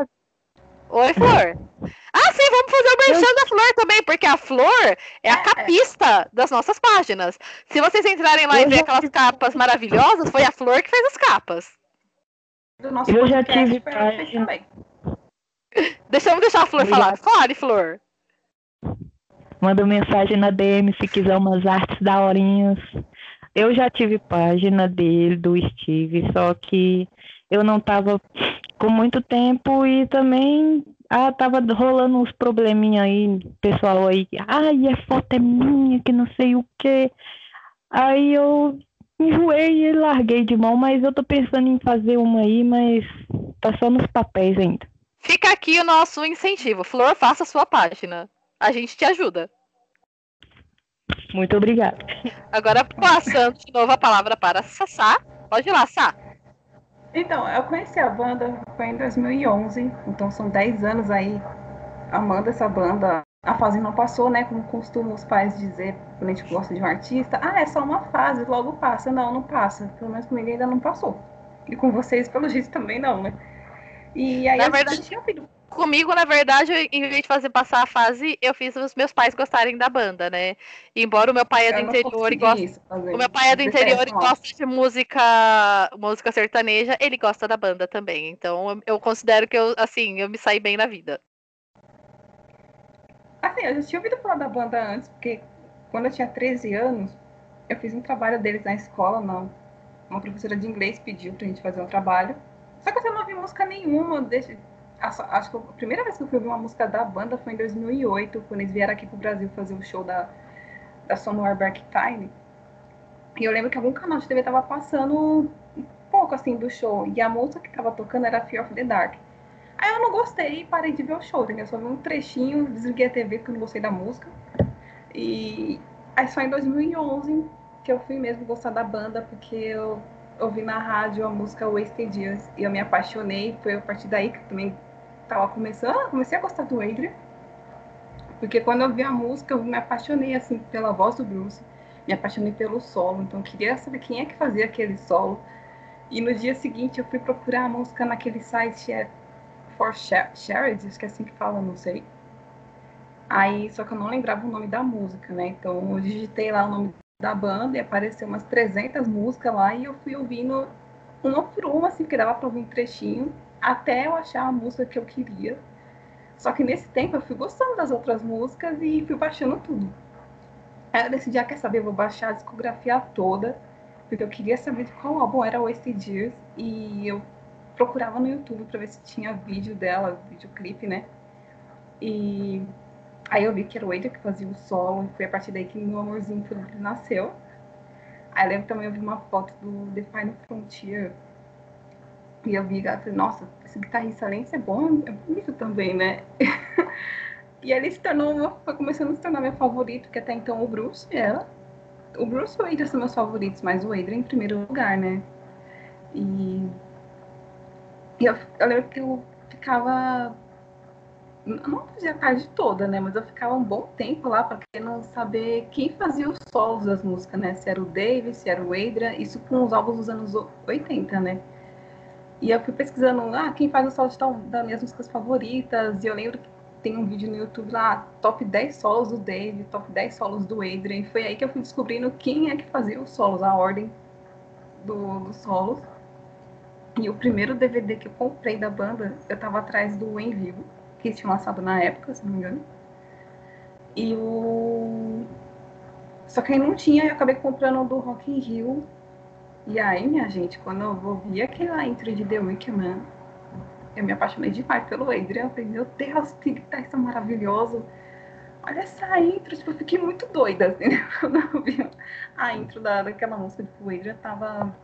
Oi, Flor. Ah, sim, vamos fazer o merchan da Flor também, porque a Flor é a É. capista das nossas páginas. Se vocês entrarem lá e Eu ver aquelas capas maravilhosas, foi a Flor que fez as capas. do nosso Eu já tive página. também. Deixa, vamos deixar a Flor Eu falar. Fale, Flor. Manda mensagem na DM se quiser umas artes daorinhas. Eu já tive página dele, do Steve, só que eu não tava com muito tempo e também ah, tava rolando uns probleminha aí, pessoal aí, ai, a foto é minha, que não sei o que. Aí eu enjoei e larguei de mão, mas eu tô pensando em fazer uma aí, mas tá só nos papéis ainda. Fica aqui o nosso incentivo. Flor, faça sua página. A gente te ajuda. Muito obrigada. Agora, passando de novo a palavra para Sassá. Pode ir lá, Sá. Então, eu conheci a banda foi em 2011, então são 10 anos aí amando essa banda. A fase não passou, né? Como costumam os pais dizer quando a gente gosta de um artista. Ah, é só uma fase, logo passa. Não, não passa. Pelo menos comigo ainda não passou. E com vocês, pelo jeito, também não, né? E aí Na verdade, tinha ouvido comigo, na verdade, em vez de fazer passar a fase, eu fiz os meus pais gostarem da banda, né? embora o meu pai é do interior e gosta. O meu pai é do interior e gosta de música, música sertaneja, ele gosta da banda também. Então eu, considero que eu, assim, eu me saí bem na vida. Assim, eu já tinha ouvido falar da banda antes, porque quando eu tinha 13 anos, eu fiz um trabalho deles na escola, não. Uma professora de inglês pediu pra gente fazer um trabalho. Só que eu não ouvi música nenhuma desde, acho que a primeira vez que eu fui ouvir uma música da banda foi em 2008, quando eles vieram aqui pro Brasil fazer o show da, da Sonora Time. E eu lembro que algum canal de TV tava passando um pouco assim do show. E a música que tava tocando era Fear of the Dark. Aí eu não gostei e parei de ver o show, entendeu? Só vi um trechinho, desliguei a TV porque eu não gostei da música. E aí só em 2011 que eu fui mesmo gostar da banda, porque eu ouvi na rádio a música Wasted Years e eu me apaixonei. Foi a partir daí que também tava começando, comecei a gostar do Adrian. Porque quando eu vi a música, eu me apaixonei assim pela voz do Bruce, me apaixonei pelo solo, então queria saber quem é que fazia aquele solo. E no dia seguinte eu fui procurar a música naquele site é For Shared, acho que é assim que fala, não sei. Aí, só que eu não lembrava o nome da música, né? Então eu digitei lá o nome da banda e apareceu umas 300 músicas lá e eu fui ouvindo uma por uma, assim, que dava pra ouvir um trechinho até eu achar a música que eu queria. Só que nesse tempo eu fui gostando das outras músicas e fui baixando tudo. Aí eu decidi, ah, quer saber, vou baixar a discografia toda, porque eu queria saber de qual álbum era Wasted Years, e eu procurava no YouTube para ver se tinha vídeo dela, videoclipe, né? E aí eu vi que era o Adrian que fazia o solo, e foi a partir daí que meu amorzinho por ele nasceu. Aí eu lembro também eu vi uma foto do The Final Frontier, e eu vi nossa, esse guitarrista, além ser bom, é bonito também, né? e ele se tornou, foi começando a se tornar meu favorito, que até então o Bruce e ela. O Bruce e o Adrian são meus favoritos, mas o Adrian em primeiro lugar, né? E, e eu, eu lembro que eu ficava não fazia a tarde toda, né? Mas eu ficava um bom tempo lá para não saber quem fazia os solos das músicas, né? Se era o David, se era o Adrian, isso com os álbuns dos anos 80, né? E eu fui pesquisando, ah, quem faz o solo tal, das minhas músicas favoritas. E eu lembro que tem um vídeo no YouTube lá, top 10 solos do Dave, top 10 solos do Adrian. Foi aí que eu fui descobrindo quem é que fazia os solos, a ordem do, dos solos. E o primeiro DVD que eu comprei da banda, eu tava atrás do Em Vivo, que eles tinham lançado na época, se não me engano. E o. Só que aí não tinha, eu acabei comprando do Rock in Rio e aí, minha gente, quando eu ouvi aquela intro de The Wickman, eu me apaixonei demais pelo Adrian. Eu falei, meu Deus, que guitarrista maravilhoso. Olha essa intro, tipo, eu fiquei muito doida, assim, né? quando eu vi a intro da, daquela música. Tipo, o Adrian tava...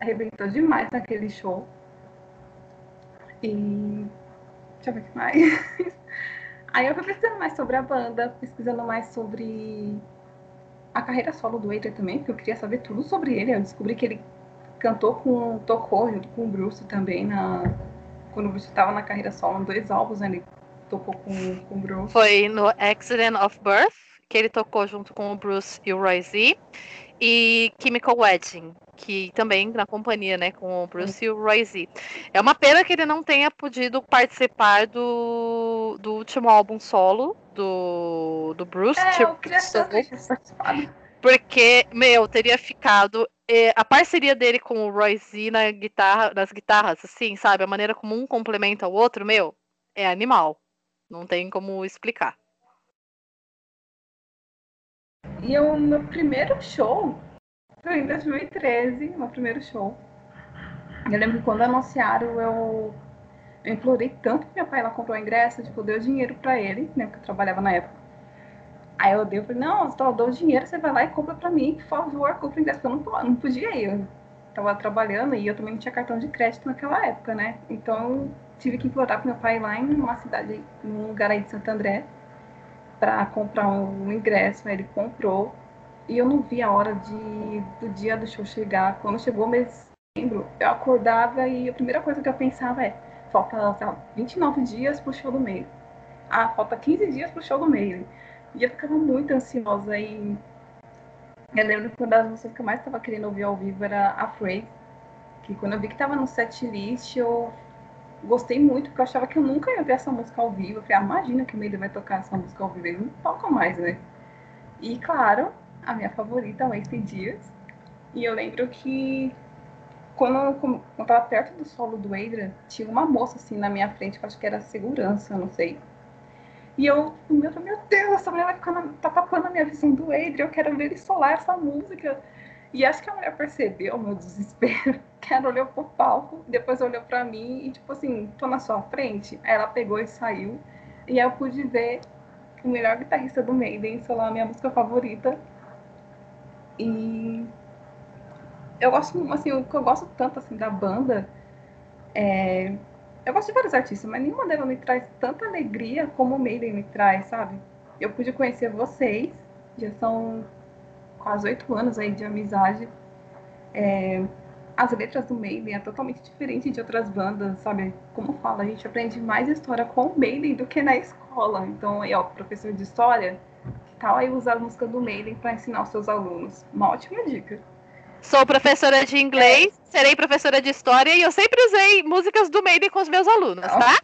arrebentou demais naquele show. E... deixa eu ver o que mais. Aí eu fui pesquisando mais sobre a banda, pesquisando mais sobre a carreira solo do Adrian também, porque eu queria saber tudo sobre ele. Eu descobri que ele cantou com, tocou junto com o Bruce também na quando o Bruce estava na carreira solo, em dois álbuns, né, ele tocou com, com o Bruce. Foi no Accident of Birth, que ele tocou junto com o Bruce e o Roy Z, e Chemical Wedding, que também na companhia, né, com o Bruce e o Roy Z. É uma pena que ele não tenha podido participar do, do último álbum solo do, do Bruce. É, tipo, eu queria porque, meu, teria ficado é, a parceria dele com o Roy Z na guitarra, nas guitarras, assim, sabe? A maneira como um complementa o outro, meu, é animal. Não tem como explicar. E o meu primeiro show Foi em 2013, meu primeiro show. Eu lembro que quando anunciaram, eu, eu implorei tanto que meu pai lá comprou o ingresso, tipo, deu dinheiro pra ele, né? Porque eu trabalhava na época. Aí eu dei, eu falei, não, eu dou dinheiro, você vai lá e compra pra mim, por favor, compra o ingresso, porque eu não, não podia ir. Eu tava trabalhando e eu também não tinha cartão de crédito naquela época, né? Então tive que implorar pro meu pai lá em uma cidade, num lugar aí de Santo André, para comprar um ingresso, aí ele comprou. E eu não vi a hora de, do dia do show chegar. Quando chegou o mês de setembro, eu acordava e a primeira coisa que eu pensava é: falta lá, 29 dias pro show do meio. Ah, falta 15 dias pro show do meio. E eu ficava muito ansiosa. E eu lembro que uma das músicas que eu mais estava querendo ouvir ao vivo era Afraid. Que quando eu vi que estava no set list, eu gostei muito, porque eu achava que eu nunca ia ver essa música ao vivo. Eu falei, ah, imagina que o Meida vai tocar essa música ao vivo. Eles não tocam mais, né? E claro, a minha favorita, Wasted Dias. E eu lembro que quando eu estava perto do solo do Adrian, tinha uma moça assim na minha frente, que eu acho que era segurança, não sei. E eu, meu, meu Deus, essa mulher vai ficar na, tá tapando a minha visão do Adrian, eu quero ver ele solar essa música. E acho que a mulher percebeu o meu desespero, que ela olhou pro palco, depois olhou para mim e tipo assim, tô na sua frente. Aí ela pegou e saiu. E aí eu pude ver o melhor guitarrista do Maiden solar a minha música favorita. E eu gosto, assim, o que eu gosto tanto assim da banda é eu gosto de vários artistas, mas nenhuma delas me traz tanta alegria como o Maiden me traz, sabe? Eu pude conhecer vocês, já são quase oito anos aí de amizade. É, as letras do Maiden é totalmente diferente de outras bandas, sabe? Como fala, a gente aprende mais história com o Maiden do que na escola. Então, aí, ó, professor de história, tal aí usar a música do Maiden para ensinar os seus alunos? Uma ótima dica. Sou professora de inglês, é. serei professora de história e eu sempre usei músicas do Maiden com os meus alunos, tá?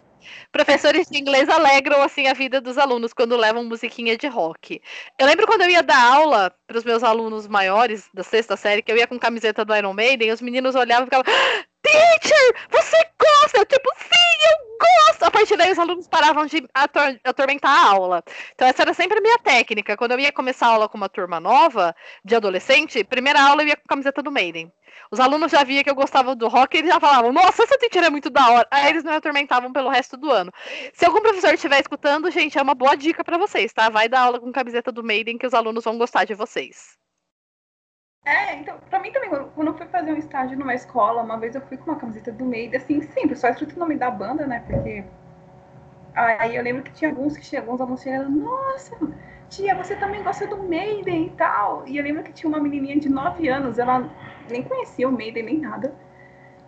Professores de inglês alegram assim a vida dos alunos quando levam musiquinha de rock. Eu lembro quando eu ia dar aula para os meus alunos maiores da sexta série, que eu ia com camiseta do Iron Maiden, e os meninos olhavam e ficavam: Teacher, você gosta? Eu, tipo, gosto! A partir daí, os alunos paravam de ator atormentar a aula. Então, essa era sempre a minha técnica. Quando eu ia começar a aula com uma turma nova, de adolescente, primeira aula eu ia com a camiseta do Maiden. Os alunos já viam que eu gostava do rock e eles já falavam, nossa, essa teacher é muito da hora. Aí eles me atormentavam pelo resto do ano. Se algum professor estiver escutando, gente, é uma boa dica para vocês, tá? Vai dar aula com camiseta do Maiden que os alunos vão gostar de vocês. É, então, pra mim também, quando eu fui fazer um estágio numa escola, uma vez eu fui com uma camiseta do Maiden, assim, sempre, só escrito o nome da banda, né, porque... Aí eu lembro que tinha alguns que chegam, alguns alunos chegando, nossa, tia, você também gosta do Maiden e tal. E eu lembro que tinha uma menininha de 9 anos, ela nem conhecia o Maiden nem nada.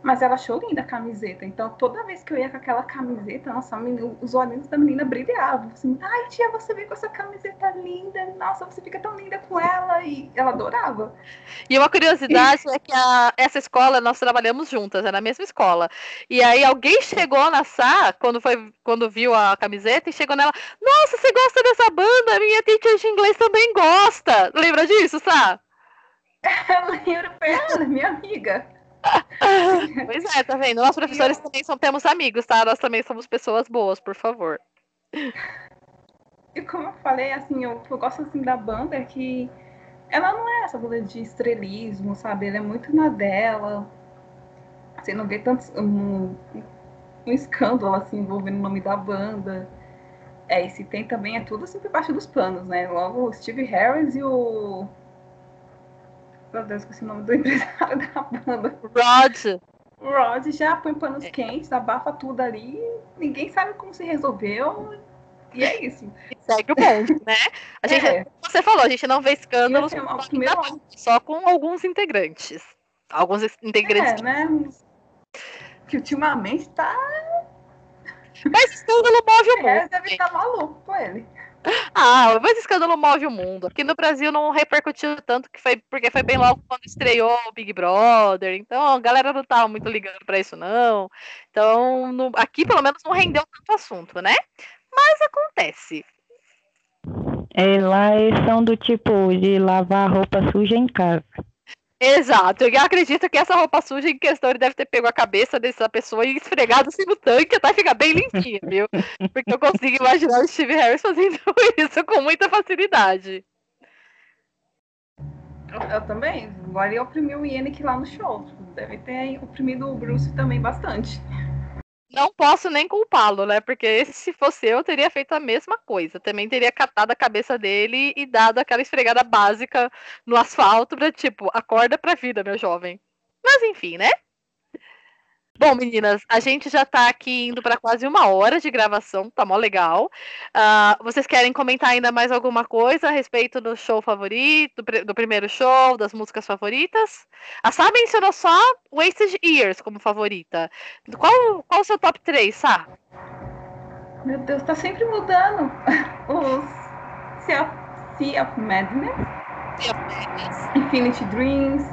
Mas ela achou linda a camiseta. Então, toda vez que eu ia com aquela camiseta, nossa, os olhinhos da menina brilhavam. Assim, ai, tia, você vem com essa camiseta linda. Nossa, você fica tão linda com ela. E ela adorava. E uma curiosidade é que a, essa escola, nós trabalhamos juntas, é na mesma escola. E aí alguém chegou na Sá, quando, foi, quando viu a camiseta, e chegou nela, nossa, você gosta dessa banda? Minha teacher de inglês também gosta. Lembra disso, Sá? Eu lembro, minha amiga. pois é, tá vendo? Nós professores também são, temos amigos, tá? Nós também somos pessoas boas, por favor. E como eu falei, assim, eu, eu gosto assim da banda é que ela não é essa banda de estrelismo, sabe? Ela é muito na dela. Você não vê tanto um, um escândalo assim envolvendo o nome da banda. É, e se tem também é tudo assim por baixo dos panos, né? Logo o Steve Harris e o meu Deus, o nome do empresário da banda. Rod. Rod já põe panos é. quentes, abafa tudo ali, ninguém sabe como se resolveu. E é isso. Segue o ponto, né? A gente, é. Você falou, a gente não vê escândalos assim, primeiro... só com alguns integrantes. Alguns integrantes. É, né? Que ultimamente tá. Mas escândalo move o mundo. É, deve estar tá maluco com ele. Ah, mas escândalo move o mundo. Aqui no Brasil não repercutiu tanto que foi porque foi bem logo quando estreou o Big Brother. Então a galera não tava muito ligando para isso não. Então no, aqui pelo menos não rendeu tanto assunto, né? Mas acontece. É, lá eles são do tipo de lavar roupa suja em casa. Exato, eu acredito que essa roupa suja em questão ele deve ter pego a cabeça dessa pessoa e esfregado assim no tanque até ficar bem limpinha, viu? Porque eu consigo imaginar o Steve Harris fazendo isso com muita facilidade. Eu, eu também. Agora ia oprimir o Yannick lá no show. Deve ter oprimido o Bruce também bastante. Não posso nem culpá-lo, né? Porque se fosse eu, teria feito a mesma coisa. Também teria catado a cabeça dele e dado aquela esfregada básica no asfalto pra, tipo, acorda pra vida, meu jovem. Mas enfim, né? Bom, meninas, a gente já tá aqui indo para quase uma hora de gravação, tá mó legal. Uh, vocês querem comentar ainda mais alguma coisa a respeito do show favorito, do, do primeiro show, das músicas favoritas? A Sá mencionou só Wasted Years como favorita. Qual, qual o seu top 3, Sá? Meu Deus, tá sempre mudando. Os Sea of, sea of Madness. Sea of Madness. Infinity Dreams.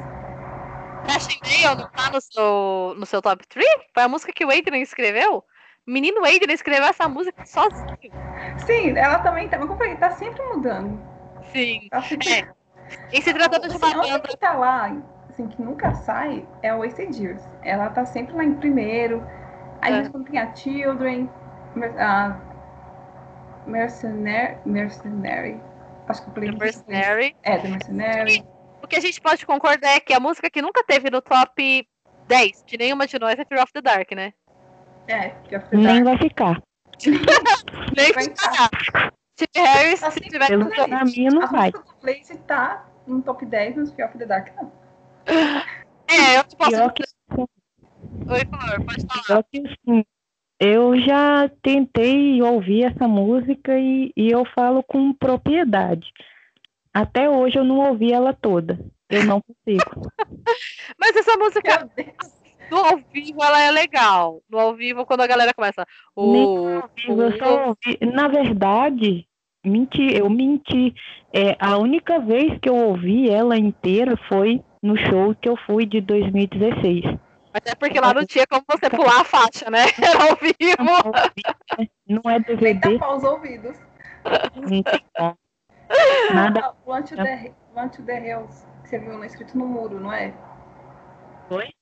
Crashing Nail não tá no seu, no seu top 3? Foi a música que o Adrian escreveu? Menino Adrian escreveu essa música sozinho. Sim, ela também tá, como eu falei, tá sempre mudando. Sim. Tá sempre... É. E se tratando de uma assim, banda... que tá lá, assim, que nunca sai, é o Wasted Years. Ela tá sempre lá em primeiro. Aí é. quando tem a Children, a Mercenary, Mercenary. Acho que eu falei. Mercenary. É, The Mercenary o que a gente pode concordar é que a música que nunca teve no top 10 de nenhuma de nós é Fear of the Dark, né? É, Fear of the Dark. Nem vai ficar. Nem vai ficar. Harris, assim, se tiver Pelo que pra mim, não a vai. A música do Place tá no top 10, mas Fear of the Dark não. É, eu posso... Que... Oi, Flor, pode falar. Que, assim, eu já tentei ouvir essa música e, e eu falo com propriedade. Até hoje eu não ouvi ela toda. Eu não consigo. Mas essa música no ao vivo ela é legal. No ao vivo, quando a galera começa. O, vivo, eu só ouvi. Na verdade, menti, eu menti. É, a única vez que eu ouvi ela inteira foi no show que eu fui de 2016. Mas é porque lá não tinha como você pular a faixa, né? Era ao vivo. Não é DVD. Nem os ouvidos. Não tem como. Nada. Want to, the, want to the Hills, que você viu escrito no muro, não é? Foi?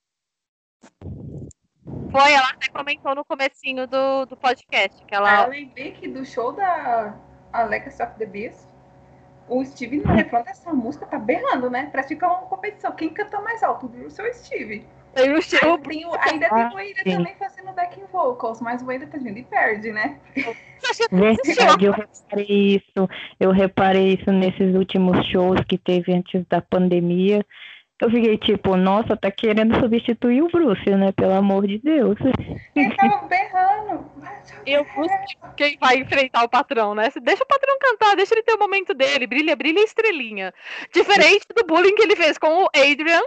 Foi, ela até comentou no comecinho do, do podcast. Que ela... Ah, eu lembrei que do show da Alexa of the Beast, o Steve no refrão dessa música tá berrando, né? Parece que é uma competição. Quem canta mais alto? O seu Steve. O. O, ainda tem o Eira também fazendo backing vocals, mas o Eira tá vindo e perde, né? Verdade, eu reparei isso. Eu reparei isso nesses últimos shows que teve antes da pandemia. Eu fiquei tipo, nossa, tá querendo substituir o Bruce, né? Pelo amor de Deus. Ele tava berrando. Eu busco quem vai enfrentar o patrão, né? Deixa o patrão cantar, deixa ele ter o momento dele. Brilha, brilha estrelinha. Diferente do bullying que ele fez com o Adrian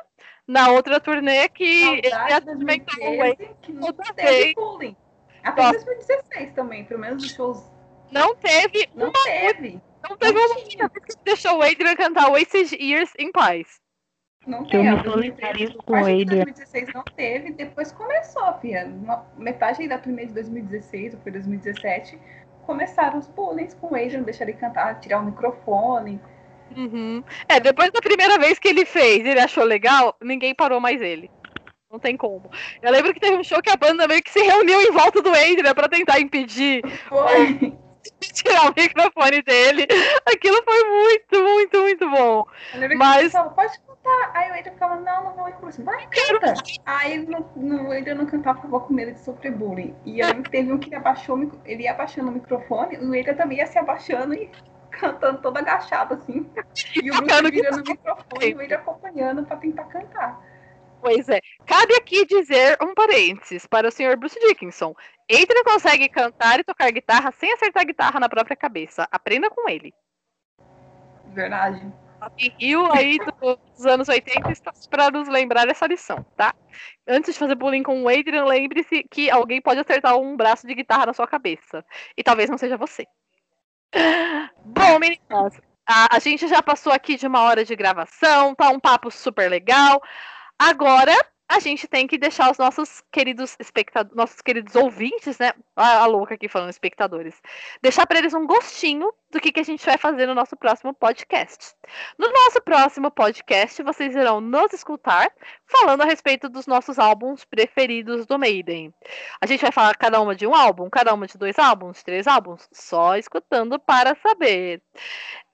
na outra turnê que ele alimentou o Wayne que não teve bullying. Até Nossa. 2016 também, pelo menos os shows. Não teve não uma teve. Não teve não uma música que deixou o Adrian cantar Wasted Years em paz. Não teve. Eu me solidarizo com o Adrian. 2016 não teve, depois começou, filha. Uma, metade da turnê de 2016, ou foi 2017, começaram os bullying com o Adrian, deixar ele cantar, tirar o microfone. Uhum. É, depois da primeira vez que ele fez, ele achou legal, ninguém parou mais ele. Não tem como. Eu lembro que teve um show que a banda meio que se reuniu em volta do Adrian pra tentar impedir. Foi. Tirar o microfone dele. Aquilo foi muito, muito, muito bom. Mas. Falava, Pode cantar. Aí o Adrian ficava, não, não vou ir. Vai, canta. Aí não, não, o Adrian não cantava, ficava com medo de sofrer bullying. E que teve um que abaixou, ele ia abaixando o microfone, o Adrian também ia se abaixando e cantando toda agachada, assim. E o Bruce virando o microfone e ele acompanhando para tentar cantar. Pois é. Cabe aqui dizer um parênteses para o senhor Bruce Dickinson. Adrian consegue cantar e tocar guitarra sem acertar a guitarra na própria cabeça. Aprenda com ele. Verdade. Rio aí dos anos 80 está para nos lembrar essa lição, tá? Antes de fazer bullying com o Adrian, lembre-se que alguém pode acertar um braço de guitarra na sua cabeça. E talvez não seja você. Bom, meninas, a, a gente já passou aqui de uma hora de gravação, tá um papo super legal. Agora a gente tem que deixar os nossos queridos espectadores, nossos queridos ouvintes, né? A, a louca aqui falando espectadores, deixar para eles um gostinho do que, que a gente vai fazer no nosso próximo podcast. No nosso próximo podcast, vocês irão nos escutar falando a respeito dos nossos álbuns preferidos do Maiden. A gente vai falar cada uma de um álbum, cada uma de dois álbuns, três álbuns, só escutando para saber.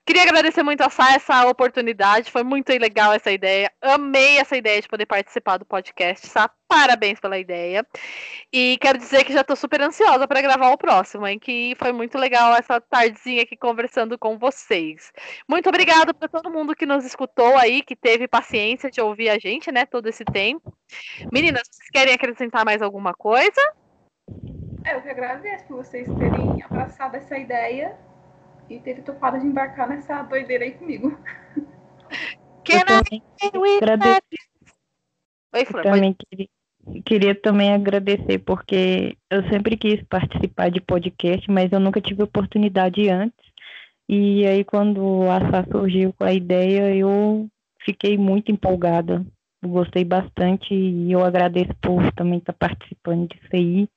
Queria agradecer muito a Sá essa oportunidade, foi muito legal essa ideia. Amei essa ideia de poder participar do podcast, Sá. Parabéns pela ideia. E quero dizer que já estou super ansiosa para gravar o próximo, hein? Que foi muito legal essa tardezinha aqui conversando com vocês. Muito obrigado para todo mundo que nos escutou aí, que teve paciência de ouvir a gente, né, todo esse tempo. Meninas, vocês querem acrescentar mais alguma coisa? É, eu que agradeço por vocês terem abraçado essa ideia e ter topado de embarcar nessa doideira aí comigo. eu também Oi, Flor, também queria, queria também agradecer, porque eu sempre quis participar de podcast, mas eu nunca tive oportunidade antes. E aí, quando a Sá surgiu com a ideia, eu fiquei muito empolgada. Eu gostei bastante e eu agradeço por também estar participando disso aí.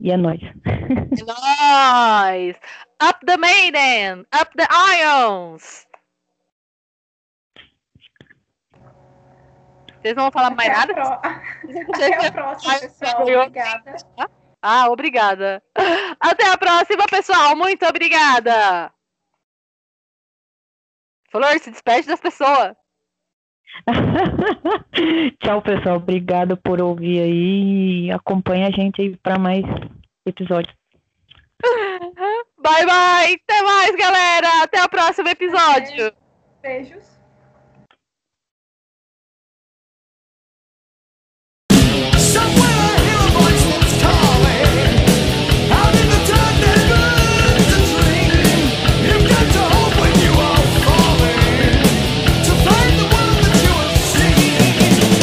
E é nóis. nóis! Up the Maiden! Up the Ions! Vocês não vão falar mais nada? Pro... Até a próxima, pessoal. Obrigada. Ah, obrigada. Até a próxima, pessoal. Muito obrigada. Flor, se despede das pessoas. Tchau, pessoal. Obrigado por ouvir aí e acompanha a gente aí para mais episódios. Bye, bye. Até mais, galera. Até o próximo episódio. Beijos. Beijos.